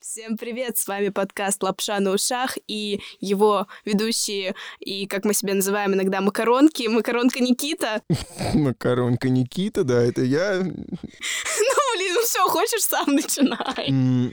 Всем привет! С вами подкаст «Лапша на ушах» и его ведущие, и, как мы себя называем иногда, макаронки. Макаронка Никита. Макаронка Никита, да, это я. Ну, блин, ну все, хочешь, сам начинай.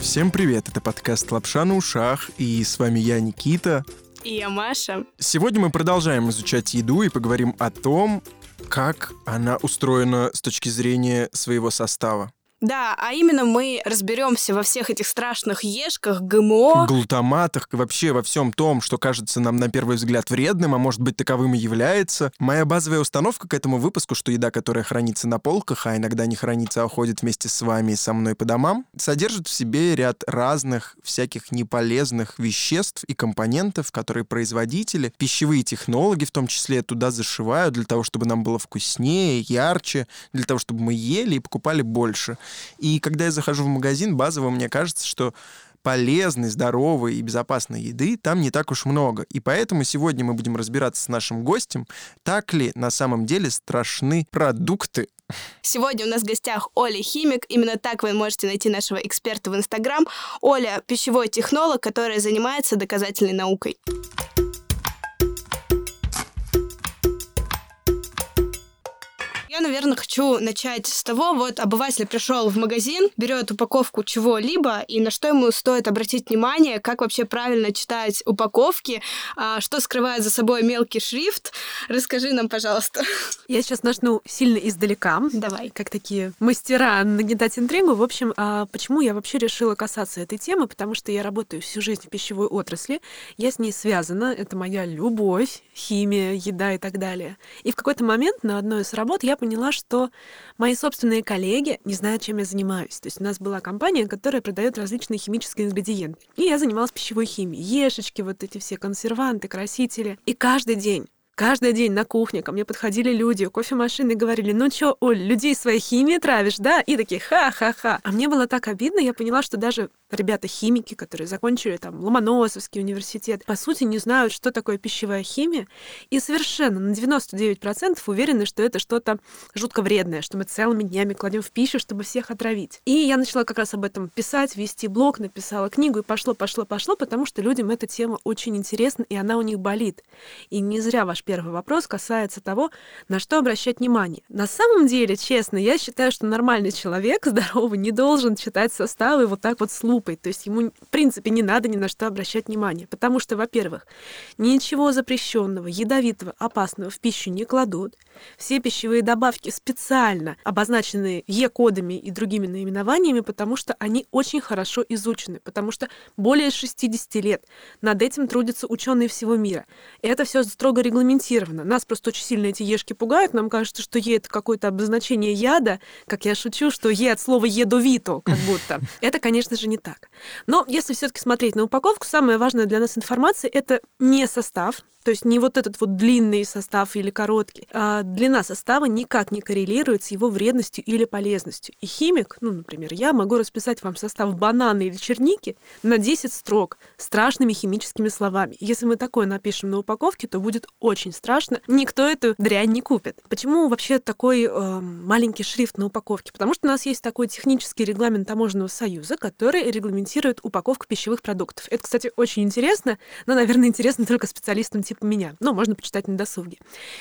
Всем привет, это подкаст «Лапша на ушах», и с вами я, Никита. И я Маша. Сегодня мы продолжаем изучать еду и поговорим о том, как она устроена с точки зрения своего состава. Да, а именно мы разберемся во всех этих страшных ешках, ГМО. Глутаматах, вообще во всем том, что кажется нам на первый взгляд вредным, а может быть таковым и является. Моя базовая установка к этому выпуску, что еда, которая хранится на полках, а иногда не хранится, а уходит вместе с вами и со мной по домам, содержит в себе ряд разных всяких неполезных веществ и компонентов, которые производители, пищевые технологи в том числе, туда зашивают для того, чтобы нам было вкуснее, ярче, для того, чтобы мы ели и покупали больше. И когда я захожу в магазин, базово мне кажется, что полезной, здоровой и безопасной еды там не так уж много. И поэтому сегодня мы будем разбираться с нашим гостем, так ли на самом деле страшны продукты, Сегодня у нас в гостях Оля Химик. Именно так вы можете найти нашего эксперта в Инстаграм. Оля — пищевой технолог, который занимается доказательной наукой. Я, наверное, хочу начать с того, вот обыватель пришел в магазин, берет упаковку чего-либо, и на что ему стоит обратить внимание, как вообще правильно читать упаковки, а, что скрывает за собой мелкий шрифт. Расскажи нам, пожалуйста. Я сейчас начну сильно издалека. Давай. Как такие мастера нагнетать интригу. В общем, а почему я вообще решила касаться этой темы? Потому что я работаю всю жизнь в пищевой отрасли, я с ней связана, это моя любовь, химия, еда и так далее. И в какой-то момент на одной из работ я поняла, поняла, что мои собственные коллеги не знают, чем я занимаюсь. То есть у нас была компания, которая продает различные химические ингредиенты. И я занималась пищевой химией. Ешечки, вот эти все консерванты, красители. И каждый день Каждый день на кухне ко мне подходили люди кофемашины говорили, ну чё, Оль, людей своей химией травишь, да? И такие, ха-ха-ха. А мне было так обидно, я поняла, что даже ребята-химики, которые закончили там Ломоносовский университет, по сути не знают, что такое пищевая химия, и совершенно на 99% уверены, что это что-то жутко вредное, что мы целыми днями кладем в пищу, чтобы всех отравить. И я начала как раз об этом писать, вести блог, написала книгу, и пошло, пошло, пошло, потому что людям эта тема очень интересна, и она у них болит. И не зря ваш первый вопрос касается того, на что обращать внимание. На самом деле, честно, я считаю, что нормальный человек, здоровый, не должен читать составы вот так вот с лупой. То есть ему, в принципе, не надо ни на что обращать внимание. Потому что, во-первых, ничего запрещенного, ядовитого, опасного в пищу не кладут. Все пищевые добавки специально обозначены Е-кодами и другими наименованиями, потому что они очень хорошо изучены, потому что более 60 лет над этим трудятся ученые всего мира. И это все строго регламентировано регламентировано. Нас просто очень сильно эти ешки пугают. Нам кажется, что Е — это какое-то обозначение яда, как я шучу, что Е от слова едовито, как будто. Это, конечно же, не так. Но если все таки смотреть на упаковку, самая важная для нас информация — это не состав, то есть не вот этот вот длинный состав или короткий. А длина состава никак не коррелирует с его вредностью или полезностью. И химик, ну, например, я могу расписать вам состав банана или черники на 10 строк страшными химическими словами. Если мы такое напишем на упаковке, то будет очень страшно. Никто эту дрянь не купит. Почему вообще такой э, маленький шрифт на упаковке? Потому что у нас есть такой технический регламент Таможенного союза, который регламентирует упаковку пищевых продуктов. Это, кстати, очень интересно, но, наверное, интересно только специалистам типа меня. Ну, можно почитать на досуге.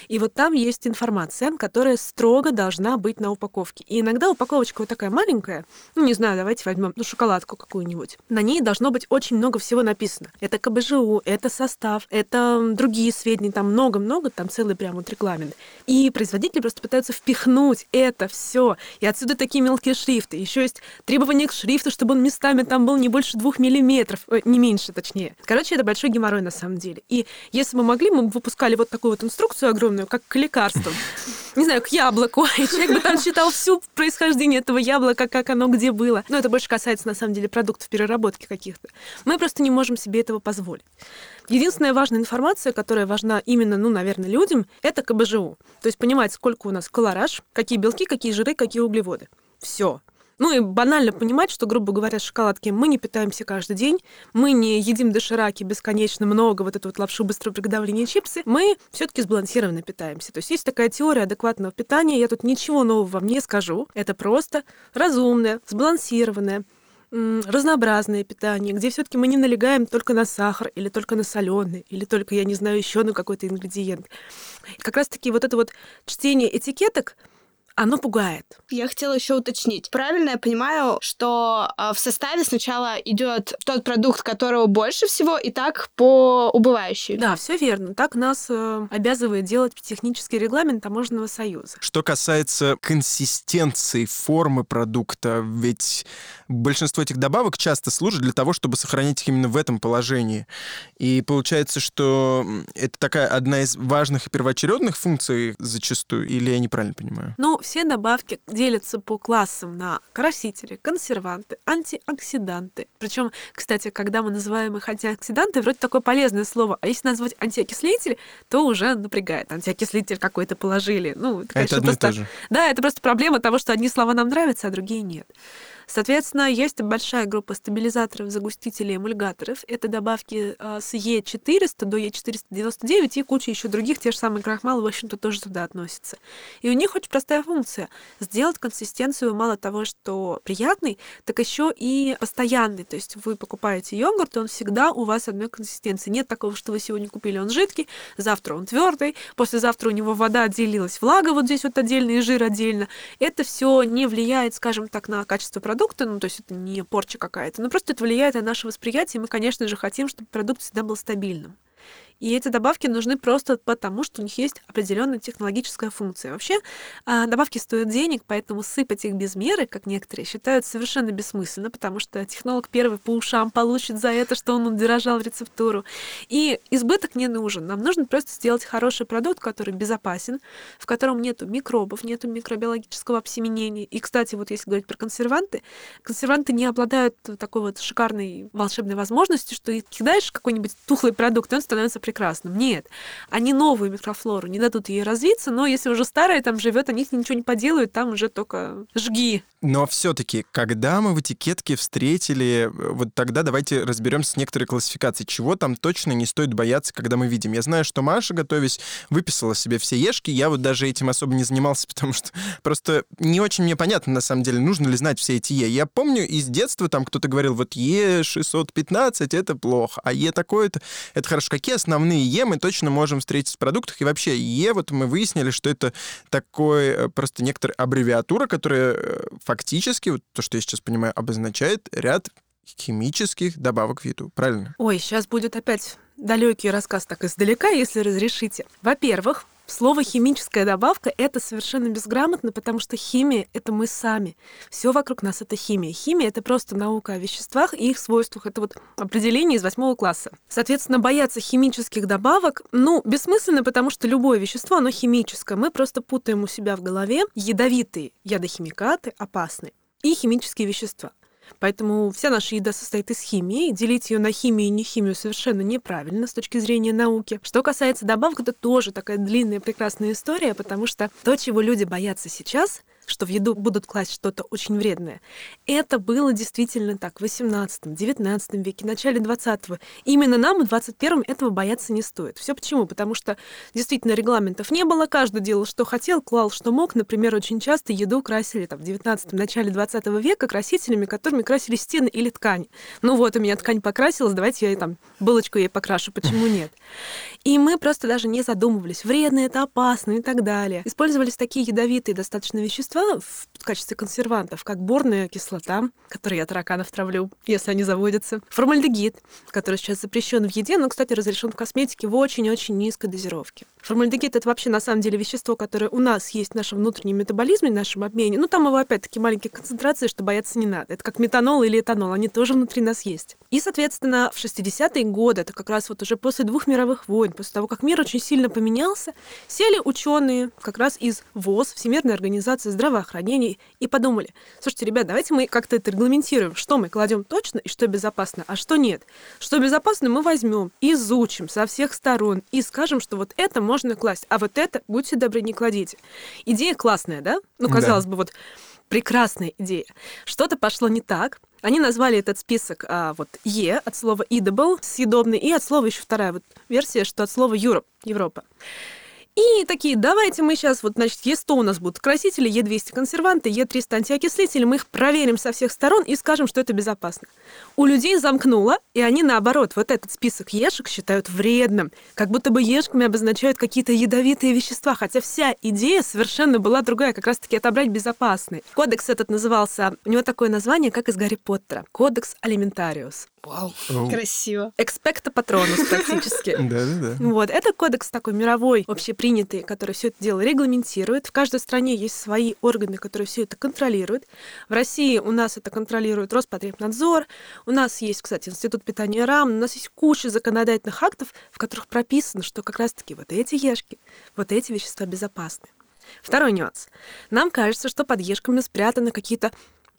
И вот там есть информация, которая строго должна быть на упаковке. И иногда упаковочка вот такая маленькая, ну, не знаю, давайте возьмем ну, шоколадку какую-нибудь. На ней должно быть очень много всего написано. Это КБЖУ, это состав, это другие сведения, там много-много, там целый прям вот регламент. И производители просто пытаются впихнуть это все. И отсюда такие мелкие шрифты. Еще есть требования к шрифту, чтобы он местами там был не больше двух миллиметров, э, не меньше, точнее. Короче, это большой геморрой на самом деле. И если мы могли, мы выпускали вот такую вот инструкцию огромную, как к лекарствам. Не знаю, к яблоку. И человек бы там читал всю происхождение этого яблока, как оно где было. Но это больше касается, на самом деле, продуктов переработки каких-то. Мы просто не можем себе этого позволить. Единственная важная информация, которая важна именно, ну, наверное, людям, это КБЖУ. То есть понимать, сколько у нас колораж, какие белки, какие жиры, какие углеводы. Все. Ну и банально понимать, что, грубо говоря, шоколадки мы не питаемся каждый день, мы не едим дошираки бесконечно много, вот эту вот лапшу быстрого приготовления чипсы, мы все таки сбалансированно питаемся. То есть есть такая теория адекватного питания, я тут ничего нового вам не скажу, это просто разумное, сбалансированное, разнообразное питание, где все-таки мы не налегаем только на сахар или только на соленый, или только, я не знаю, еще на какой-то ингредиент. Как раз-таки вот это вот чтение этикеток, оно пугает. Я хотела еще уточнить. Правильно я понимаю, что э, в составе сначала идет тот продукт, которого больше всего, и так по убывающей. Да, все верно. Так нас э, обязывает делать технический регламент таможенного союза. Что касается консистенции формы продукта, ведь большинство этих добавок часто служат для того, чтобы сохранить их именно в этом положении. И получается, что это такая одна из важных и первоочередных функций зачастую, или я неправильно понимаю? Ну, все добавки делятся по классам на красители, консерванты, антиоксиданты. Причем, кстати, когда мы называем их антиоксиданты, вроде такое полезное слово, а если назвать антиокислитель, то уже напрягает. Антиокислитель какой-то положили. Ну, это, конечно, это просто... Да, это просто проблема того, что одни слова нам нравятся, а другие нет. Соответственно, есть большая группа стабилизаторов, загустителей, эмульгаторов. Это добавки а, с Е400 до Е499 и куча еще других, те же самые крахмалы, в общем-то, тоже туда относятся. И у них очень простая функция — сделать консистенцию мало того, что приятный, так еще и постоянный. То есть вы покупаете йогурт, и он всегда у вас одной консистенции. Нет такого, что вы сегодня купили, он жидкий, завтра он твердый, послезавтра у него вода отделилась, влага вот здесь вот отдельно и жир отдельно. Это все не влияет, скажем так, на качество продукта, продукта, ну, то есть это не порча какая-то, но просто это влияет на наше восприятие, и мы, конечно же, хотим, чтобы продукт всегда был стабильным. И эти добавки нужны просто потому, что у них есть определенная технологическая функция. Вообще, а, добавки стоят денег, поэтому сыпать их без меры, как некоторые считают, совершенно бессмысленно, потому что технолог первый по ушам получит за это, что он удорожал рецептуру. И избыток не нужен. Нам нужно просто сделать хороший продукт, который безопасен, в котором нету микробов, нету микробиологического обсеменения. И, кстати, вот если говорить про консерванты, консерванты не обладают такой вот шикарной волшебной возможностью, что ты кидаешь какой-нибудь тухлый продукт, и он становится прекрасным. Нет, они новую микрофлору не дадут ей развиться, но если уже старая там живет, они ничего не поделают, там уже только жги. Но все-таки, когда мы в этикетке встретили, вот тогда давайте разберемся с некоторой классификацией, чего там точно не стоит бояться, когда мы видим. Я знаю, что Маша, готовясь, выписала себе все ешки. Я вот даже этим особо не занимался, потому что просто не очень мне понятно, на самом деле, нужно ли знать все эти Е. Я помню из детства там кто-то говорил, вот Е615 это плохо, а Е такое-то это хорошо. Какие основные Е мы точно можем встретить в продуктах? И вообще Е, вот мы выяснили, что это такой э, просто некоторая аббревиатура, которая э, фактически, вот то, что я сейчас понимаю, обозначает ряд химических добавок в еду, правильно? Ой, сейчас будет опять далекий рассказ так издалека, если разрешите. Во-первых, Слово химическая добавка это совершенно безграмотно, потому что химия это мы сами. Все вокруг нас это химия. Химия это просто наука о веществах и их свойствах. Это вот определение из восьмого класса. Соответственно, бояться химических добавок, ну, бессмысленно, потому что любое вещество, оно химическое. Мы просто путаем у себя в голове ядовитые ядохимикаты, опасные, и химические вещества. Поэтому вся наша еда состоит из химии. Делить ее на химию и не химию совершенно неправильно с точки зрения науки. Что касается добавок, это тоже такая длинная прекрасная история, потому что то, чего люди боятся сейчас, что в еду будут класть что-то очень вредное. Это было действительно так в 18 19 веке, начале 20-го. Именно нам в 21-м этого бояться не стоит. Все почему? Потому что действительно регламентов не было, каждый делал, что хотел, клал, что мог. Например, очень часто еду красили там, в 19 начале 20 века красителями, которыми красили стены или ткань. Ну вот, у меня ткань покрасилась, давайте я там булочку ей покрашу, почему нет? И мы просто даже не задумывались, вредно это, опасно и так далее. Использовались такие ядовитые достаточно вещества, в качестве консервантов, как борная кислота, которой я тараканов травлю, если они заводятся, формальдегид, который сейчас запрещен в еде, но, кстати, разрешен в косметике в очень-очень низкой дозировке. Формальдегид — это вообще на самом деле вещество, которое у нас есть в нашем внутреннем метаболизме, в нашем обмене. Ну, там его опять-таки маленькие концентрации, что бояться не надо. Это как метанол или этанол, они тоже внутри нас есть. И, соответственно, в 60-е годы, это как раз вот уже после двух мировых войн, после того, как мир очень сильно поменялся, сели ученые как раз из ВОЗ, Всемирной организации здравоохранения, и подумали, слушайте, ребят, давайте мы как-то это регламентируем, что мы кладем точно и что безопасно, а что нет. Что безопасно мы возьмем, изучим со всех сторон и скажем, что вот это можно класть, а вот это, будьте добры, не кладите. Идея классная, да? Ну, казалось да. бы, вот прекрасная идея. Что-то пошло не так. Они назвали этот список а, вот Е от слова edible, съедобный, и от слова еще вторая вот версия, что от слова Europe, Европа. И такие, давайте мы сейчас, вот, значит, Е100 у нас будут красители, Е200 консерванты, Е300 антиокислители, мы их проверим со всех сторон и скажем, что это безопасно. У людей замкнуло, и они, наоборот, вот этот список ешек считают вредным, как будто бы ешками обозначают какие-то ядовитые вещества, хотя вся идея совершенно была другая, как раз-таки отобрать безопасный. Кодекс этот назывался, у него такое название, как из Гарри Поттера, Кодекс Алиментариус. Вау, Оу. красиво. Экспекта патронус практически. Да-да-да. Вот, это кодекс такой мировой, общепринятый, который все это дело регламентирует. В каждой стране есть свои органы, которые все это контролируют. В России у нас это контролирует Роспотребнадзор. У нас есть, кстати, Институт питания РАМ. У нас есть куча законодательных актов, в которых прописано, что как раз-таки вот эти ешки, вот эти вещества безопасны. Второй нюанс. Нам кажется, что под ешками спрятаны какие-то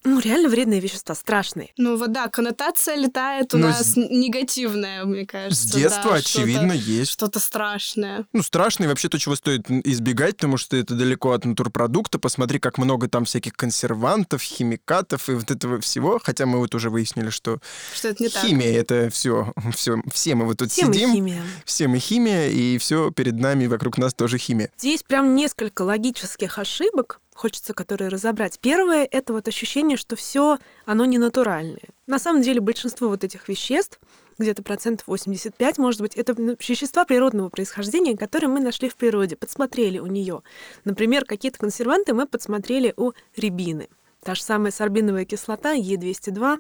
ну, реально вредные вещества, страшные. Ну, вот да, коннотация летает у ну, нас с... негативная, мне кажется. С детства, да, очевидно, что есть. Что-то страшное. Ну, страшное вообще то, чего стоит избегать, потому что это далеко от натурпродукта. Посмотри, как много там всяких консервантов, химикатов и вот этого всего. Хотя мы вот уже выяснили, что, что это не химия так. это все, все, все мы вот тут все сидим. Мы химия. Все мы химия, и все перед нами, вокруг нас тоже химия. Здесь прям несколько логических ошибок, хочется которые разобрать. Первое — это вот ощущение, что все оно не натуральное. На самом деле большинство вот этих веществ, где-то процентов 85, может быть, это вещества природного происхождения, которые мы нашли в природе, подсмотрели у нее. Например, какие-то консерванты мы подсмотрели у рябины. Та же самая сорбиновая кислота Е202,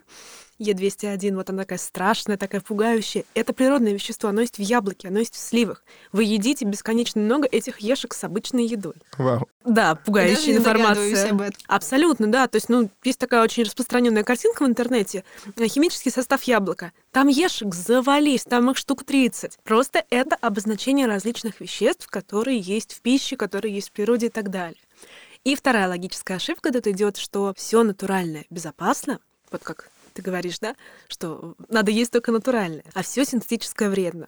Е201, вот она такая страшная, такая пугающая. Это природное вещество, оно есть в яблоке, оно есть в сливах. Вы едите бесконечно много этих ешек с обычной едой. Вау. Да, пугающая Даже информация. об этом. Абсолютно, да. То есть, ну, есть такая очень распространенная картинка в интернете. Химический состав яблока. Там ешек завались, там их штук 30. Просто это обозначение различных веществ, которые есть в пище, которые есть в природе и так далее. И вторая логическая ошибка тут идет, что все натуральное безопасно, вот как ты говоришь, да, что надо есть только натуральное, а все синтетическое вредно.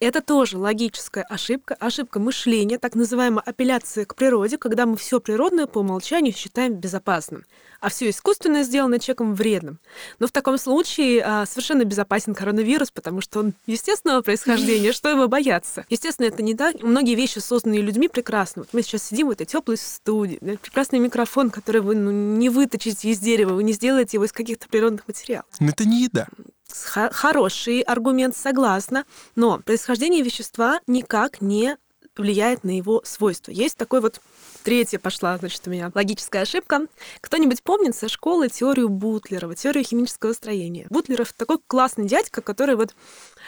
Это тоже логическая ошибка, ошибка мышления, так называемая апелляция к природе, когда мы все природное по умолчанию считаем безопасным, а все искусственное сделано человеком вредным. Но в таком случае а, совершенно безопасен коронавирус, потому что он естественного происхождения, что его бояться? Естественно, это не так. Многие вещи, созданные людьми, прекрасны. Вот мы сейчас сидим в этой теплой студии, прекрасный микрофон, который вы ну, не выточите из дерева, вы не сделаете его из каких-то природных материалов. Но это не еда хороший аргумент, согласна, но происхождение вещества никак не влияет на его свойства. Есть такой вот Третья пошла, значит, у меня логическая ошибка. Кто-нибудь помнит со школы теорию Бутлерова, теорию химического строения? Бутлеров такой классный дядька, который вот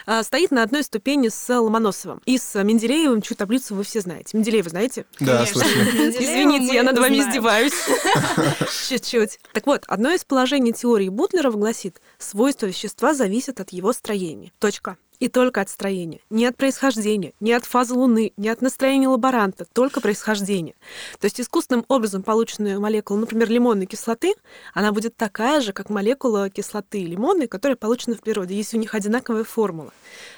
а, стоит на одной ступени с Ломоносовым. И с Менделеевым, чью таблицу вы все знаете. Менделеева знаете? Да, слышно. Извините, я над вами издеваюсь. Чуть-чуть. Так вот, одно из положений теории Бутлерова гласит, свойства вещества зависят от его строения. Точка. И только от строения. Не от происхождения, не от фазы Луны, не от настроения лаборанта, только происхождение. То есть искусственным образом полученная молекула, например, лимонной кислоты, она будет такая же, как молекула кислоты лимонной, которая получена в природе, если у них одинаковая формула.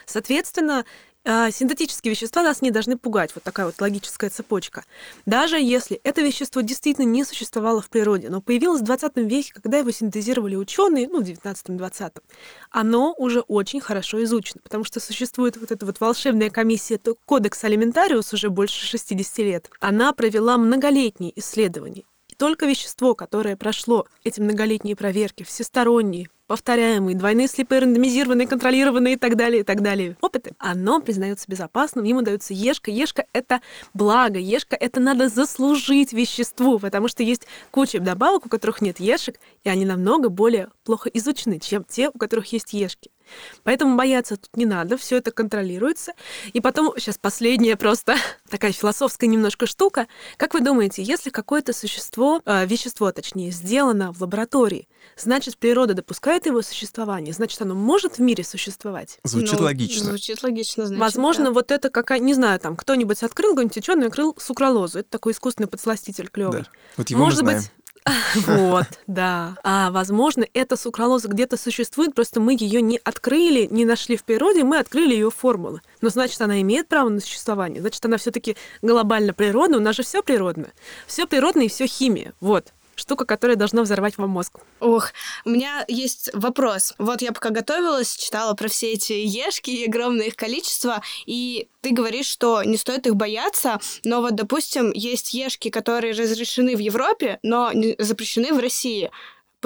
Соответственно, синтетические вещества нас не должны пугать. Вот такая вот логическая цепочка. Даже если это вещество действительно не существовало в природе, но появилось в 20 веке, когда его синтезировали ученые, ну, в 19-20, оно уже очень хорошо изучено, потому что существует вот эта вот волшебная комиссия, Кодекс Алиментариус уже больше 60 лет. Она провела многолетние исследования только вещество, которое прошло эти многолетние проверки, всесторонние, повторяемые, двойные слепые, рандомизированные, контролированные и так далее, и так далее. Опыты. Оно признается безопасным, ему дается ешка. Ешка — это благо, ешка — это надо заслужить веществу, потому что есть куча добавок, у которых нет ешек, и они намного более плохо изучены, чем те, у которых есть ешки. Поэтому бояться тут не надо, все это контролируется. И потом, сейчас последняя просто такая философская немножко штука. Как вы думаете, если какое-то существо, э, вещество, точнее, сделано в лаборатории, значит, природа допускает подтверждает его существование, значит, оно может в мире существовать. Звучит Ну, логично. Звучит логично, значит, Возможно, да. вот это какая, не знаю, там кто-нибудь открыл, какой-нибудь ученый открыл сукралозу. Это такой искусственный подсластитель клевый. Да. Вот его Может мы знаем. быть, вот, да. А возможно, эта сукралоза где-то существует, просто мы ее не открыли, не нашли в природе, мы открыли ее формулы. Но значит, она имеет право на существование. Значит, она все-таки глобально природна. У нас же все природно. Все природно и все химия. Вот. Штука, которая должна взорвать вам мозг. Ох, у меня есть вопрос. Вот я пока готовилась, читала про все эти ешки и огромное их количество, и ты говоришь, что не стоит их бояться, но вот, допустим, есть ешки, которые разрешены в Европе, но запрещены в России.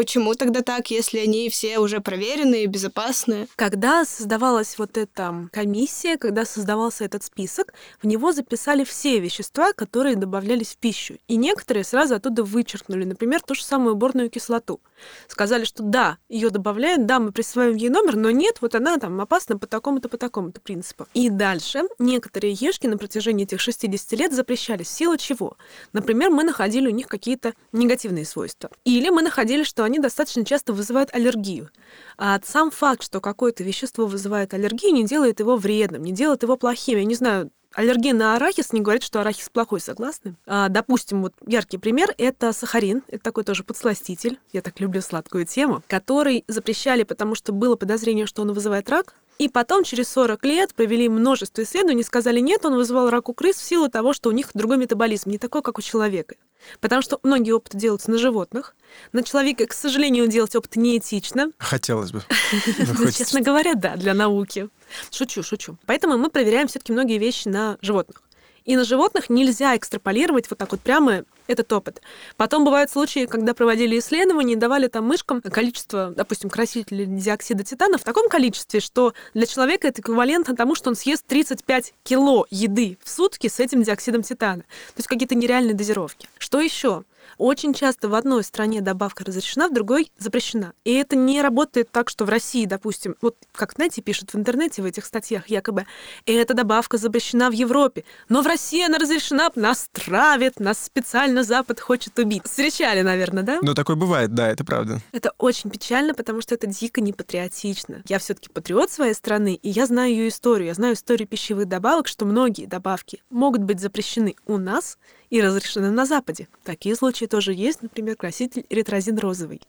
Почему тогда так, если они все уже проверенные, безопасные? Когда создавалась вот эта комиссия, когда создавался этот список, в него записали все вещества, которые добавлялись в пищу. И некоторые сразу оттуда вычеркнули, например, ту же самую борную кислоту. Сказали, что да, ее добавляют, да, мы присваиваем ей номер, но нет, вот она там опасна по такому-то, по такому-то принципу. И дальше некоторые ешки на протяжении этих 60 лет запрещались. В силу чего? Например, мы находили у них какие-то негативные свойства. Или мы находили, что они достаточно часто вызывают аллергию. А сам факт, что какое-то вещество вызывает аллергию, не делает его вредным, не делает его плохим. Я не знаю, Аллергия на арахис не говорит, что арахис плохой, согласны? А, допустим, вот яркий пример — это сахарин. Это такой тоже подсластитель. Я так люблю сладкую тему. Который запрещали, потому что было подозрение, что он вызывает рак. И потом, через 40 лет, провели множество исследований, сказали, нет, он вызывал рак у крыс в силу того, что у них другой метаболизм, не такой, как у человека. Потому что многие опыты делаются на животных. На человеке, к сожалению, делать опыты неэтично. Хотелось бы. Ну, честно говоря, да, для науки. Шучу, шучу. Поэтому мы проверяем все-таки многие вещи на животных. И на животных нельзя экстраполировать вот так вот прямо этот опыт. Потом бывают случаи, когда проводили исследования и давали там мышкам количество, допустим, красителей диоксида титана в таком количестве, что для человека это эквивалентно тому, что он съест 35 кило еды в сутки с этим диоксидом титана. То есть какие-то нереальные дозировки. Что еще? Очень часто в одной стране добавка разрешена, в другой запрещена. И это не работает так, что в России, допустим, вот как, знаете, пишут в интернете в этих статьях якобы, эта добавка запрещена в Европе, но в России она разрешена, нас травят, нас специально Запад хочет убить. Встречали, наверное, да? Ну, такое бывает, да, это правда. Это очень печально, потому что это дико непатриотично. Я все-таки патриот своей страны, и я знаю ее историю. Я знаю историю пищевых добавок, что многие добавки могут быть запрещены у нас и разрешены на Западе. Такие случаи тоже есть, например, краситель эритрозин розовый.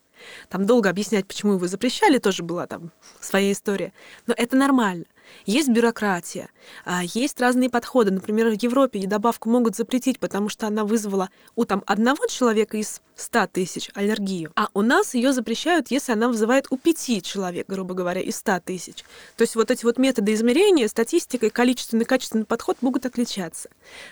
Там долго объяснять, почему его запрещали, тоже была там своя история. Но это нормально. Есть бюрократия, а, есть разные подходы. Например, в Европе добавку могут запретить, потому что она вызвала у там одного человека из 100 тысяч аллергию, а у нас ее запрещают, если она вызывает у пяти человек, грубо говоря, из 100 тысяч. То есть вот эти вот методы измерения, статистика и количественный и качественный подход могут отличаться.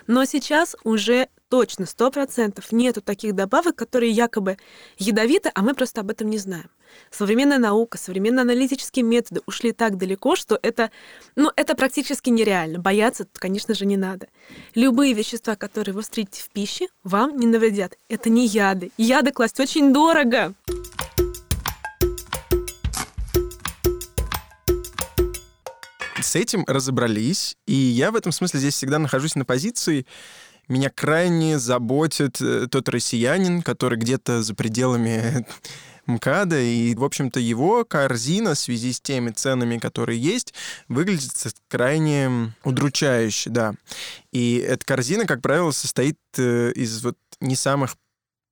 Но сейчас уже точно, сто процентов нету таких добавок, которые якобы ядовиты, а мы просто об этом не знаем. Современная наука, современные аналитические методы ушли так далеко, что это, ну, это практически нереально. Бояться, конечно же, не надо. Любые вещества, которые вы встретите в пище, вам не навредят. Это не яды. Яды класть очень дорого. С этим разобрались, и я в этом смысле здесь всегда нахожусь на позиции. Меня крайне заботит э, тот россиянин, который где-то за пределами МКАДа, и, в общем-то, его корзина в связи с теми ценами, которые есть, выглядит крайне удручающе, да. И эта корзина, как правило, состоит э, из вот не самых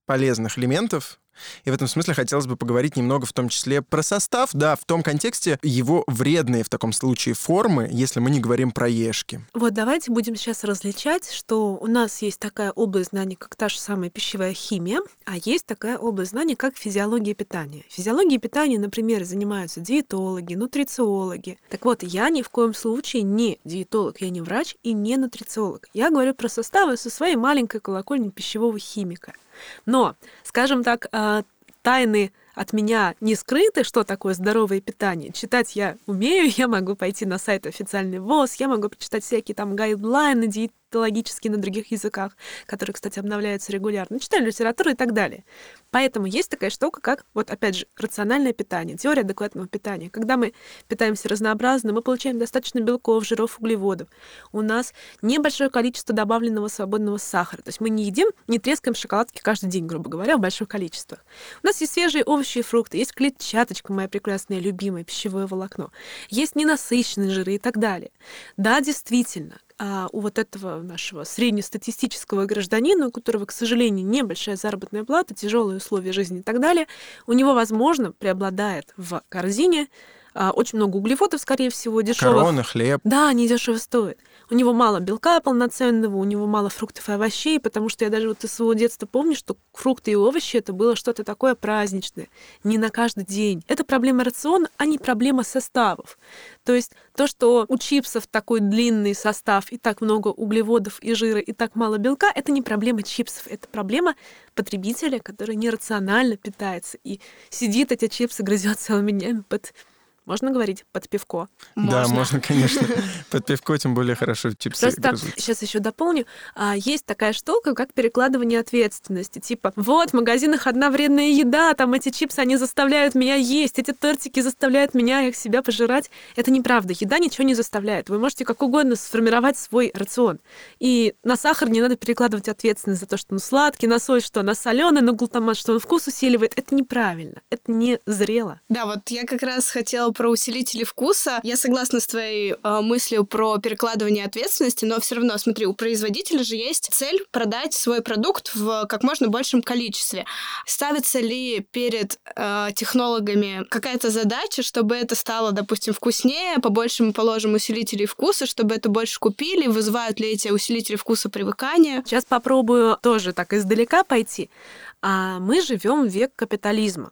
полезных элементов, и в этом смысле хотелось бы поговорить немного в том числе про состав, да, в том контексте его вредные в таком случае формы, если мы не говорим про ешки. Вот давайте будем сейчас различать, что у нас есть такая область знаний, как та же самая пищевая химия, а есть такая область знаний, как физиология питания. Физиологией питания, например, занимаются диетологи, нутрициологи. Так вот, я ни в коем случае не диетолог, я не врач и не нутрициолог. Я говорю про составы со своей маленькой колокольни пищевого химика. Но, скажем так, а, тайны от меня не скрыты, что такое здоровое питание. Читать я умею, я могу пойти на сайт официальный ВОЗ, я могу почитать всякие там гайдлайны диетологические на других языках, которые, кстати, обновляются регулярно, читаю литературу и так далее. Поэтому есть такая штука, как, вот опять же, рациональное питание, теория адекватного питания. Когда мы питаемся разнообразно, мы получаем достаточно белков, жиров, углеводов. У нас небольшое количество добавленного свободного сахара. То есть мы не едим, не трескаем шоколадки каждый день, грубо говоря, в больших количествах. У нас есть свежие овощи и фрукты, есть клетчаточка, моя прекрасная любимая, пищевое волокно, есть ненасыщенные жиры и так далее. Да, действительно, а у вот этого нашего среднестатистического гражданина, у которого, к сожалению, небольшая заработная плата, тяжелые условия жизни и так далее, у него, возможно, преобладает в корзине а, очень много углеводов, скорее всего, дешевых. Короны, хлеб. Да, они дешево стоят. У него мало белка полноценного, у него мало фруктов и овощей, потому что я даже вот из своего детства помню, что фрукты и овощи это было что-то такое праздничное, не на каждый день. Это проблема рациона, а не проблема составов. То есть то, что у чипсов такой длинный состав и так много углеводов и жира и так мало белка, это не проблема чипсов, это проблема потребителя, который нерационально питается и сидит эти чипсы, грызет целыми днями под можно говорить под пивко? Можно. Да, можно, конечно. Под пивко, тем более хорошо чипсы Просто грызут. сейчас еще дополню. А, есть такая штука, как перекладывание ответственности. Типа, вот, в магазинах одна вредная еда, там эти чипсы, они заставляют меня есть, эти тортики заставляют меня их себя пожирать. Это неправда. Еда ничего не заставляет. Вы можете как угодно сформировать свой рацион. И на сахар не надо перекладывать ответственность за то, что он сладкий, на соль, что она соленая, на глутамат, что он вкус усиливает. Это неправильно. Это не зрело. Да, вот я как раз хотела про усилители вкуса. Я согласна с твоей э, мыслью про перекладывание ответственности, но все равно, смотри, у производителя же есть цель продать свой продукт в как можно большем количестве. Ставится ли перед э, технологами какая-то задача, чтобы это стало, допустим, вкуснее, побольше мы положим усилителей вкуса, чтобы это больше купили, вызывают ли эти усилители вкуса привыкания? Сейчас попробую тоже так издалека пойти. А мы живем век капитализма.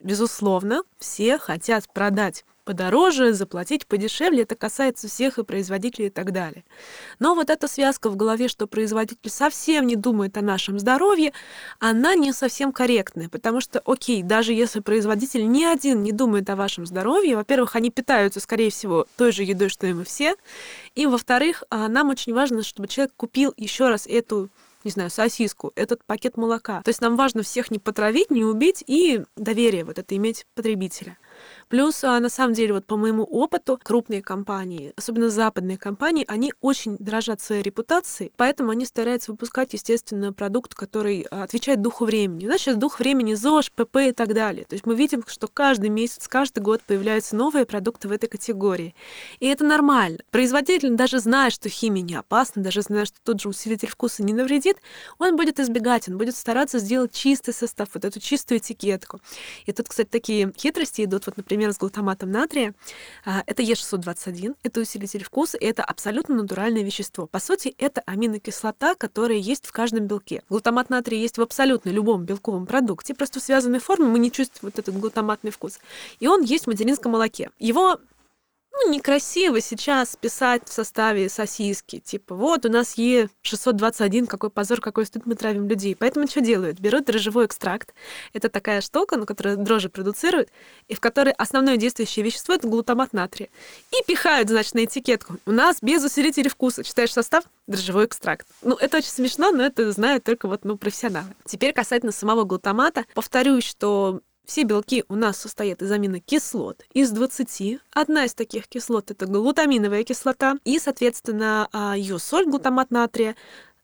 Безусловно, все хотят продать подороже, заплатить подешевле. Это касается всех и производителей и так далее. Но вот эта связка в голове, что производитель совсем не думает о нашем здоровье, она не совсем корректная. Потому что, окей, даже если производитель ни один не думает о вашем здоровье, во-первых, они питаются, скорее всего, той же едой, что и мы все. И, во-вторых, а, нам очень важно, чтобы человек купил еще раз эту не знаю, сосиску, этот пакет молока. То есть нам важно всех не потравить, не убить и доверие вот это иметь потребителя. Плюс, а, на самом деле, вот по моему опыту, крупные компании, особенно западные компании, они очень дорожат своей репутацией, поэтому они стараются выпускать, естественно, продукт, который а, отвечает духу времени. У сейчас дух времени ЗОЖ, ПП и так далее. То есть мы видим, что каждый месяц, каждый год появляются новые продукты в этой категории. И это нормально. Производитель, даже зная, что химия не опасна, даже зная, что тот же усилитель вкуса не навредит, он будет избегать, он будет стараться сделать чистый состав, вот эту чистую этикетку. И тут, кстати, такие хитрости идут, вот, например, например, с глутаматом натрия, а, это Е621, это усилитель вкуса, и это абсолютно натуральное вещество. По сути, это аминокислота, которая есть в каждом белке. Глутамат натрия есть в абсолютно любом белковом продукте, просто в связанной форме мы не чувствуем вот этот глутаматный вкус. И он есть в материнском молоке. Его ну, некрасиво сейчас писать в составе сосиски. Типа, вот, у нас Е621, какой позор, какой стыд, мы травим людей. Поэтому что делают? Берут дрожжевой экстракт. Это такая штука, ну, которая дрожжи продуцирует, и в которой основное действующее вещество — это глутамат натрия. И пихают, значит, на этикетку. У нас без усилителей вкуса. Читаешь состав? Дрожжевой экстракт. Ну, это очень смешно, но это знают только вот, ну, профессионалы. Теперь касательно самого глутамата. Повторюсь, что все белки у нас состоят из аминокислот. Из 20 одна из таких кислот — это глутаминовая кислота. И, соответственно, а, ее соль, глутамат натрия,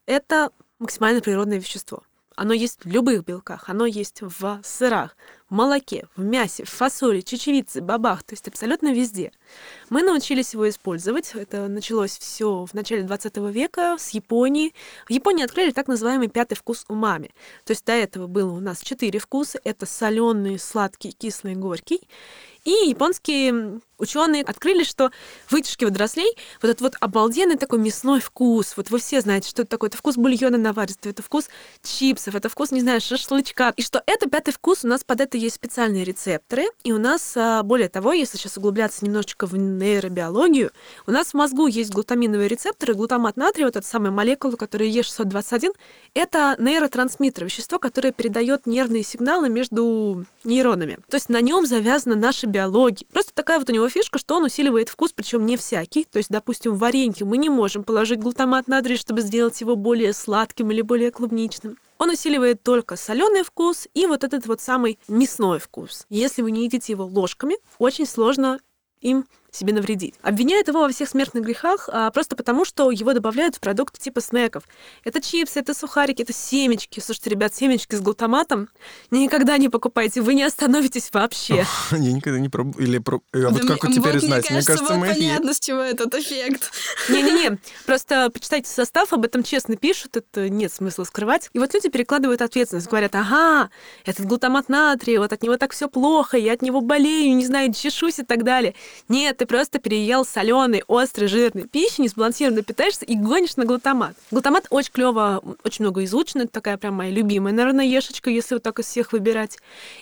это максимально природное вещество. Оно есть в любых белках, оно есть в сырах, молоке, в мясе, в фасоли, чечевице, бобах, то есть абсолютно везде. Мы научились его использовать. Это началось все в начале 20 века с Японии. В Японии открыли так называемый пятый вкус умами. То есть до этого было у нас четыре вкуса. Это соленый, сладкий, кислый, горький. И японские ученые открыли, что вытяжки водорослей, вот этот вот обалденный такой мясной вкус, вот вы все знаете, что это такое, это вкус бульона наваристого, это вкус чипсов, это вкус, не знаю, шашлычка, и что это пятый вкус, у нас под это есть специальные рецепторы, и у нас, а, более того, если сейчас углубляться немножечко в нейробиологию, у нас в мозгу есть глутаминовые рецепторы, глутамат натрия, вот эта самая молекула, которая Е621, это нейротрансмиттер, вещество, которое передает нервные сигналы между нейронами. То есть на нем завязана наша биология. Просто такая вот у него фишка, что он усиливает вкус, причем не всякий. То есть, допустим, в варенье мы не можем положить глутамат натрия, чтобы сделать его более сладким или более клубничным. Он усиливает только соленый вкус и вот этот вот самый мясной вкус. Если вы не едите его ложками, очень сложно им себе навредить. Обвиняют его во всех смертных грехах а, просто потому, что его добавляют в продукты типа снеков. Это чипсы, это сухарики, это семечки. Слушайте, ребят, семечки с глутаматом никогда не покупайте, вы не остановитесь вообще. Я никогда не пробовал. Или проб... а вот как вот теперь знать? Мне кажется, мы понятно, с чего этот эффект. Не-не-не, просто почитайте состав, об этом честно пишут, это нет смысла скрывать. И вот люди перекладывают ответственность, говорят, ага, этот глутамат натрия, вот от него так все плохо, я от него болею, не знаю, чешусь и так далее. Нет, ты просто переел соленый, острый, жирный пищи, несбалансированно питаешься и гонишь на глутамат. Глутамат очень клево, очень много изучено, это такая прям моя любимая, наверное, ешечка, если вот так из всех выбирать.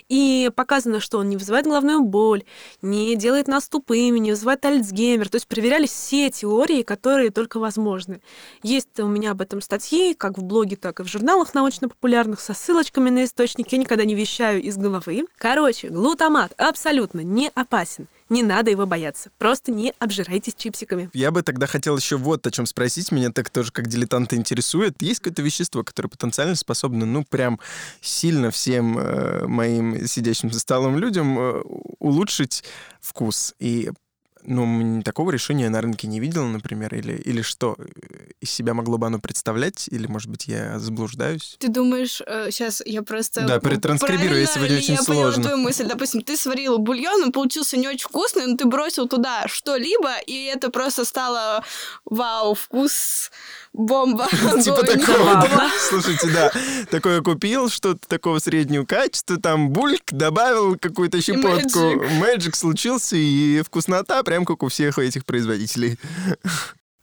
И показано, что он не вызывает головную боль, не делает нас тупыми, не вызывает Альцгеймер. То есть проверялись все теории, которые только возможны. Есть у меня об этом статьи, как в блоге, так и в журналах научно-популярных, со ссылочками на источники. Я никогда не вещаю из головы. Короче, глутамат абсолютно не опасен. Не надо его бояться. Просто не обжирайтесь чипсиками. Я бы тогда хотел еще вот о чем спросить. Меня так тоже как дилетанта интересует. Есть какое-то вещество, которое потенциально способно, ну, прям сильно всем э, моим сидящим за столом людям э, улучшить вкус и ну, такого решения на рынке не видел, например, или, или что из себя могло бы оно представлять, или, может быть, я заблуждаюсь? Ты думаешь, э, сейчас я просто... Да, перетранскрибирую, если будет очень я сложно. твою мысль. Допустим, ты сварил бульон, он получился не очень вкусный, но ты бросил туда что-либо, и это просто стало вау, вкус бомба. Типа такого. Слушайте, да, такое купил, что-то такого среднего качества, там бульк, добавил какую-то щепотку. Мэджик случился, и вкуснота прям как у всех этих производителей.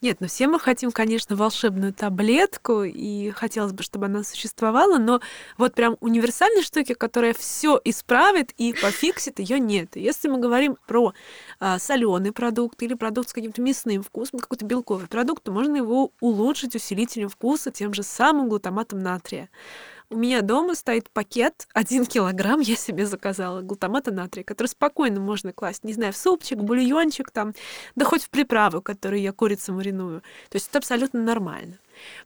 Нет, ну все мы хотим, конечно, волшебную таблетку, и хотелось бы, чтобы она существовала, но вот прям универсальной штуки, которая все исправит и пофиксит, ее нет. если мы говорим про а, соленый продукт или продукт с каким-то мясным вкусом, какой-то белковый продукт, то можно его улучшить усилителем вкуса тем же самым глутаматом натрия. У меня дома стоит пакет, один килограмм я себе заказала глутамата натрия, который спокойно можно класть, не знаю, в супчик, бульончик там, да хоть в приправу, которую я курицу мариную. То есть это абсолютно нормально.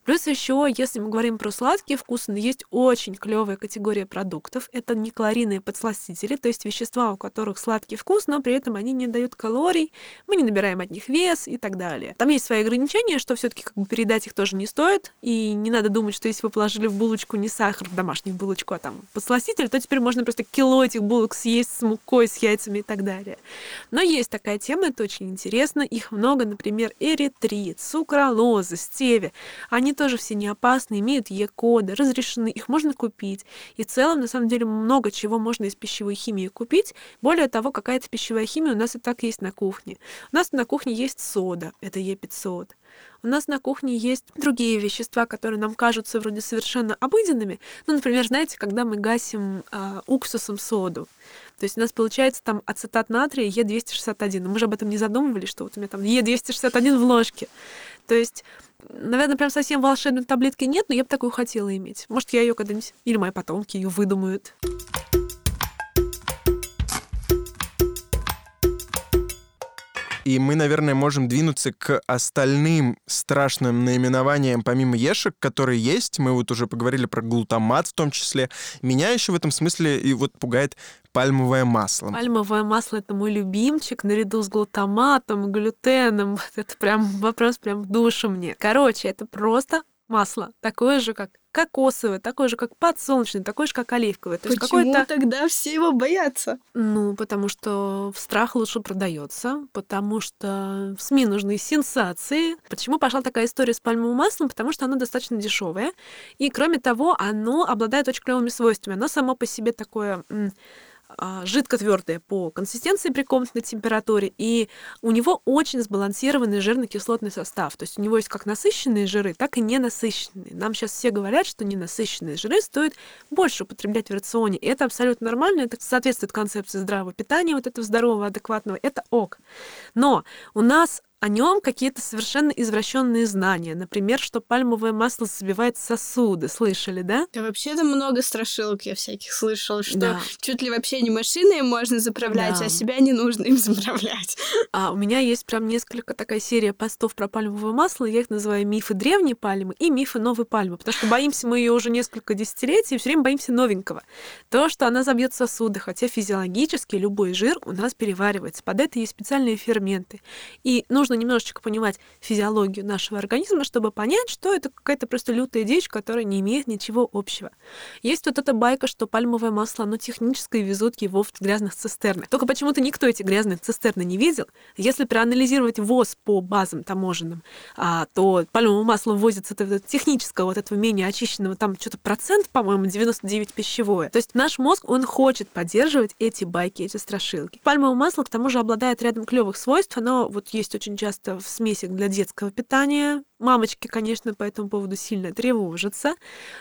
Плюс еще, если мы говорим про сладкие вкусы, ну, есть очень клевая категория продуктов. Это неклорийные подсластители, то есть вещества, у которых сладкий вкус, но при этом они не дают калорий, мы не набираем от них вес и так далее. Там есть свои ограничения, что все-таки как бы передать их тоже не стоит, и не надо думать, что если вы положили в булочку не сахар, в домашнюю булочку, а там подсластитель, то теперь можно просто кило этих булок съесть с мукой, с яйцами и так далее. Но есть такая тема, это очень интересно. Их много, например, эритрит, сукралоза, стевия. Они тоже все не опасны, имеют Е-коды, разрешены, их можно купить. И в целом, на самом деле, много чего можно из пищевой химии купить. Более того, какая-то пищевая химия у нас и так есть на кухне. У нас на кухне есть сода, это Е500. У нас на кухне есть другие вещества, которые нам кажутся вроде совершенно обыденными. Ну, например, знаете, когда мы гасим э, уксусом соду, то есть у нас получается там ацетат натрия Е261. Мы же об этом не задумывались, что вот у меня там Е261 в ложке. То есть Наверное, прям совсем волшебной таблетки нет, но я бы такую хотела иметь. Может, я ее когда-нибудь... Или мои потомки ее выдумают. И мы, наверное, можем двинуться к остальным страшным наименованиям, помимо ешек, которые есть. Мы вот уже поговорили про глутамат в том числе. Меня еще в этом смысле и вот пугает пальмовое масло. Пальмовое масло — это мой любимчик, наряду с глутаматом, глютеном. Это прям вопрос прям в душу мне. Короче, это просто масло, такое же, как кокосовое, такое же, как подсолнечное, такое же, как оливковое. То Почему есть тогда все его боятся? Ну, потому что в страх лучше продается, потому что в СМИ нужны сенсации. Почему пошла такая история с пальмовым маслом? Потому что оно достаточно дешевое. И, кроме того, оно обладает очень клевыми свойствами. Оно само по себе такое жидко-твердое по консистенции при комнатной температуре, и у него очень сбалансированный жирно-кислотный состав. То есть у него есть как насыщенные жиры, так и ненасыщенные. Нам сейчас все говорят, что ненасыщенные жиры стоит больше употреблять в рационе. И это абсолютно нормально, это соответствует концепции здравого питания, вот этого здорового, адекватного, это ок. Но у нас о нем какие-то совершенно извращенные знания. Например, что пальмовое масло забивает сосуды. Слышали, да? Да вообще там много страшилок я всяких слышала, что да. чуть ли вообще не машиной можно заправлять, да. а себя не нужно им заправлять. А у меня есть прям несколько такая серия постов про пальмовое масло. Я их называю мифы древней пальмы и мифы новой пальмы, потому что боимся мы ее уже несколько десятилетий, и все время боимся новенького. То, что она забьет сосуды, хотя физиологически любой жир у нас переваривается. Под это есть специальные ферменты. И нужно немножечко понимать физиологию нашего организма, чтобы понять, что это какая-то просто лютая дичь, которая не имеет ничего общего. Есть вот эта байка, что пальмовое масло, оно техническое, везут его в грязных цистернах. Только почему-то никто эти грязные цистерны не видел. Если проанализировать ВОЗ по базам таможенным, а, то пальмовое масло ввозится это технического, вот этого менее очищенного, там что-то процент, по-моему, 99 пищевое. То есть наш мозг, он хочет поддерживать эти байки, эти страшилки. Пальмовое масло, к тому же, обладает рядом клевых свойств. Оно вот есть очень часто в смесях для детского питания, Мамочки, конечно, по этому поводу сильно тревожатся,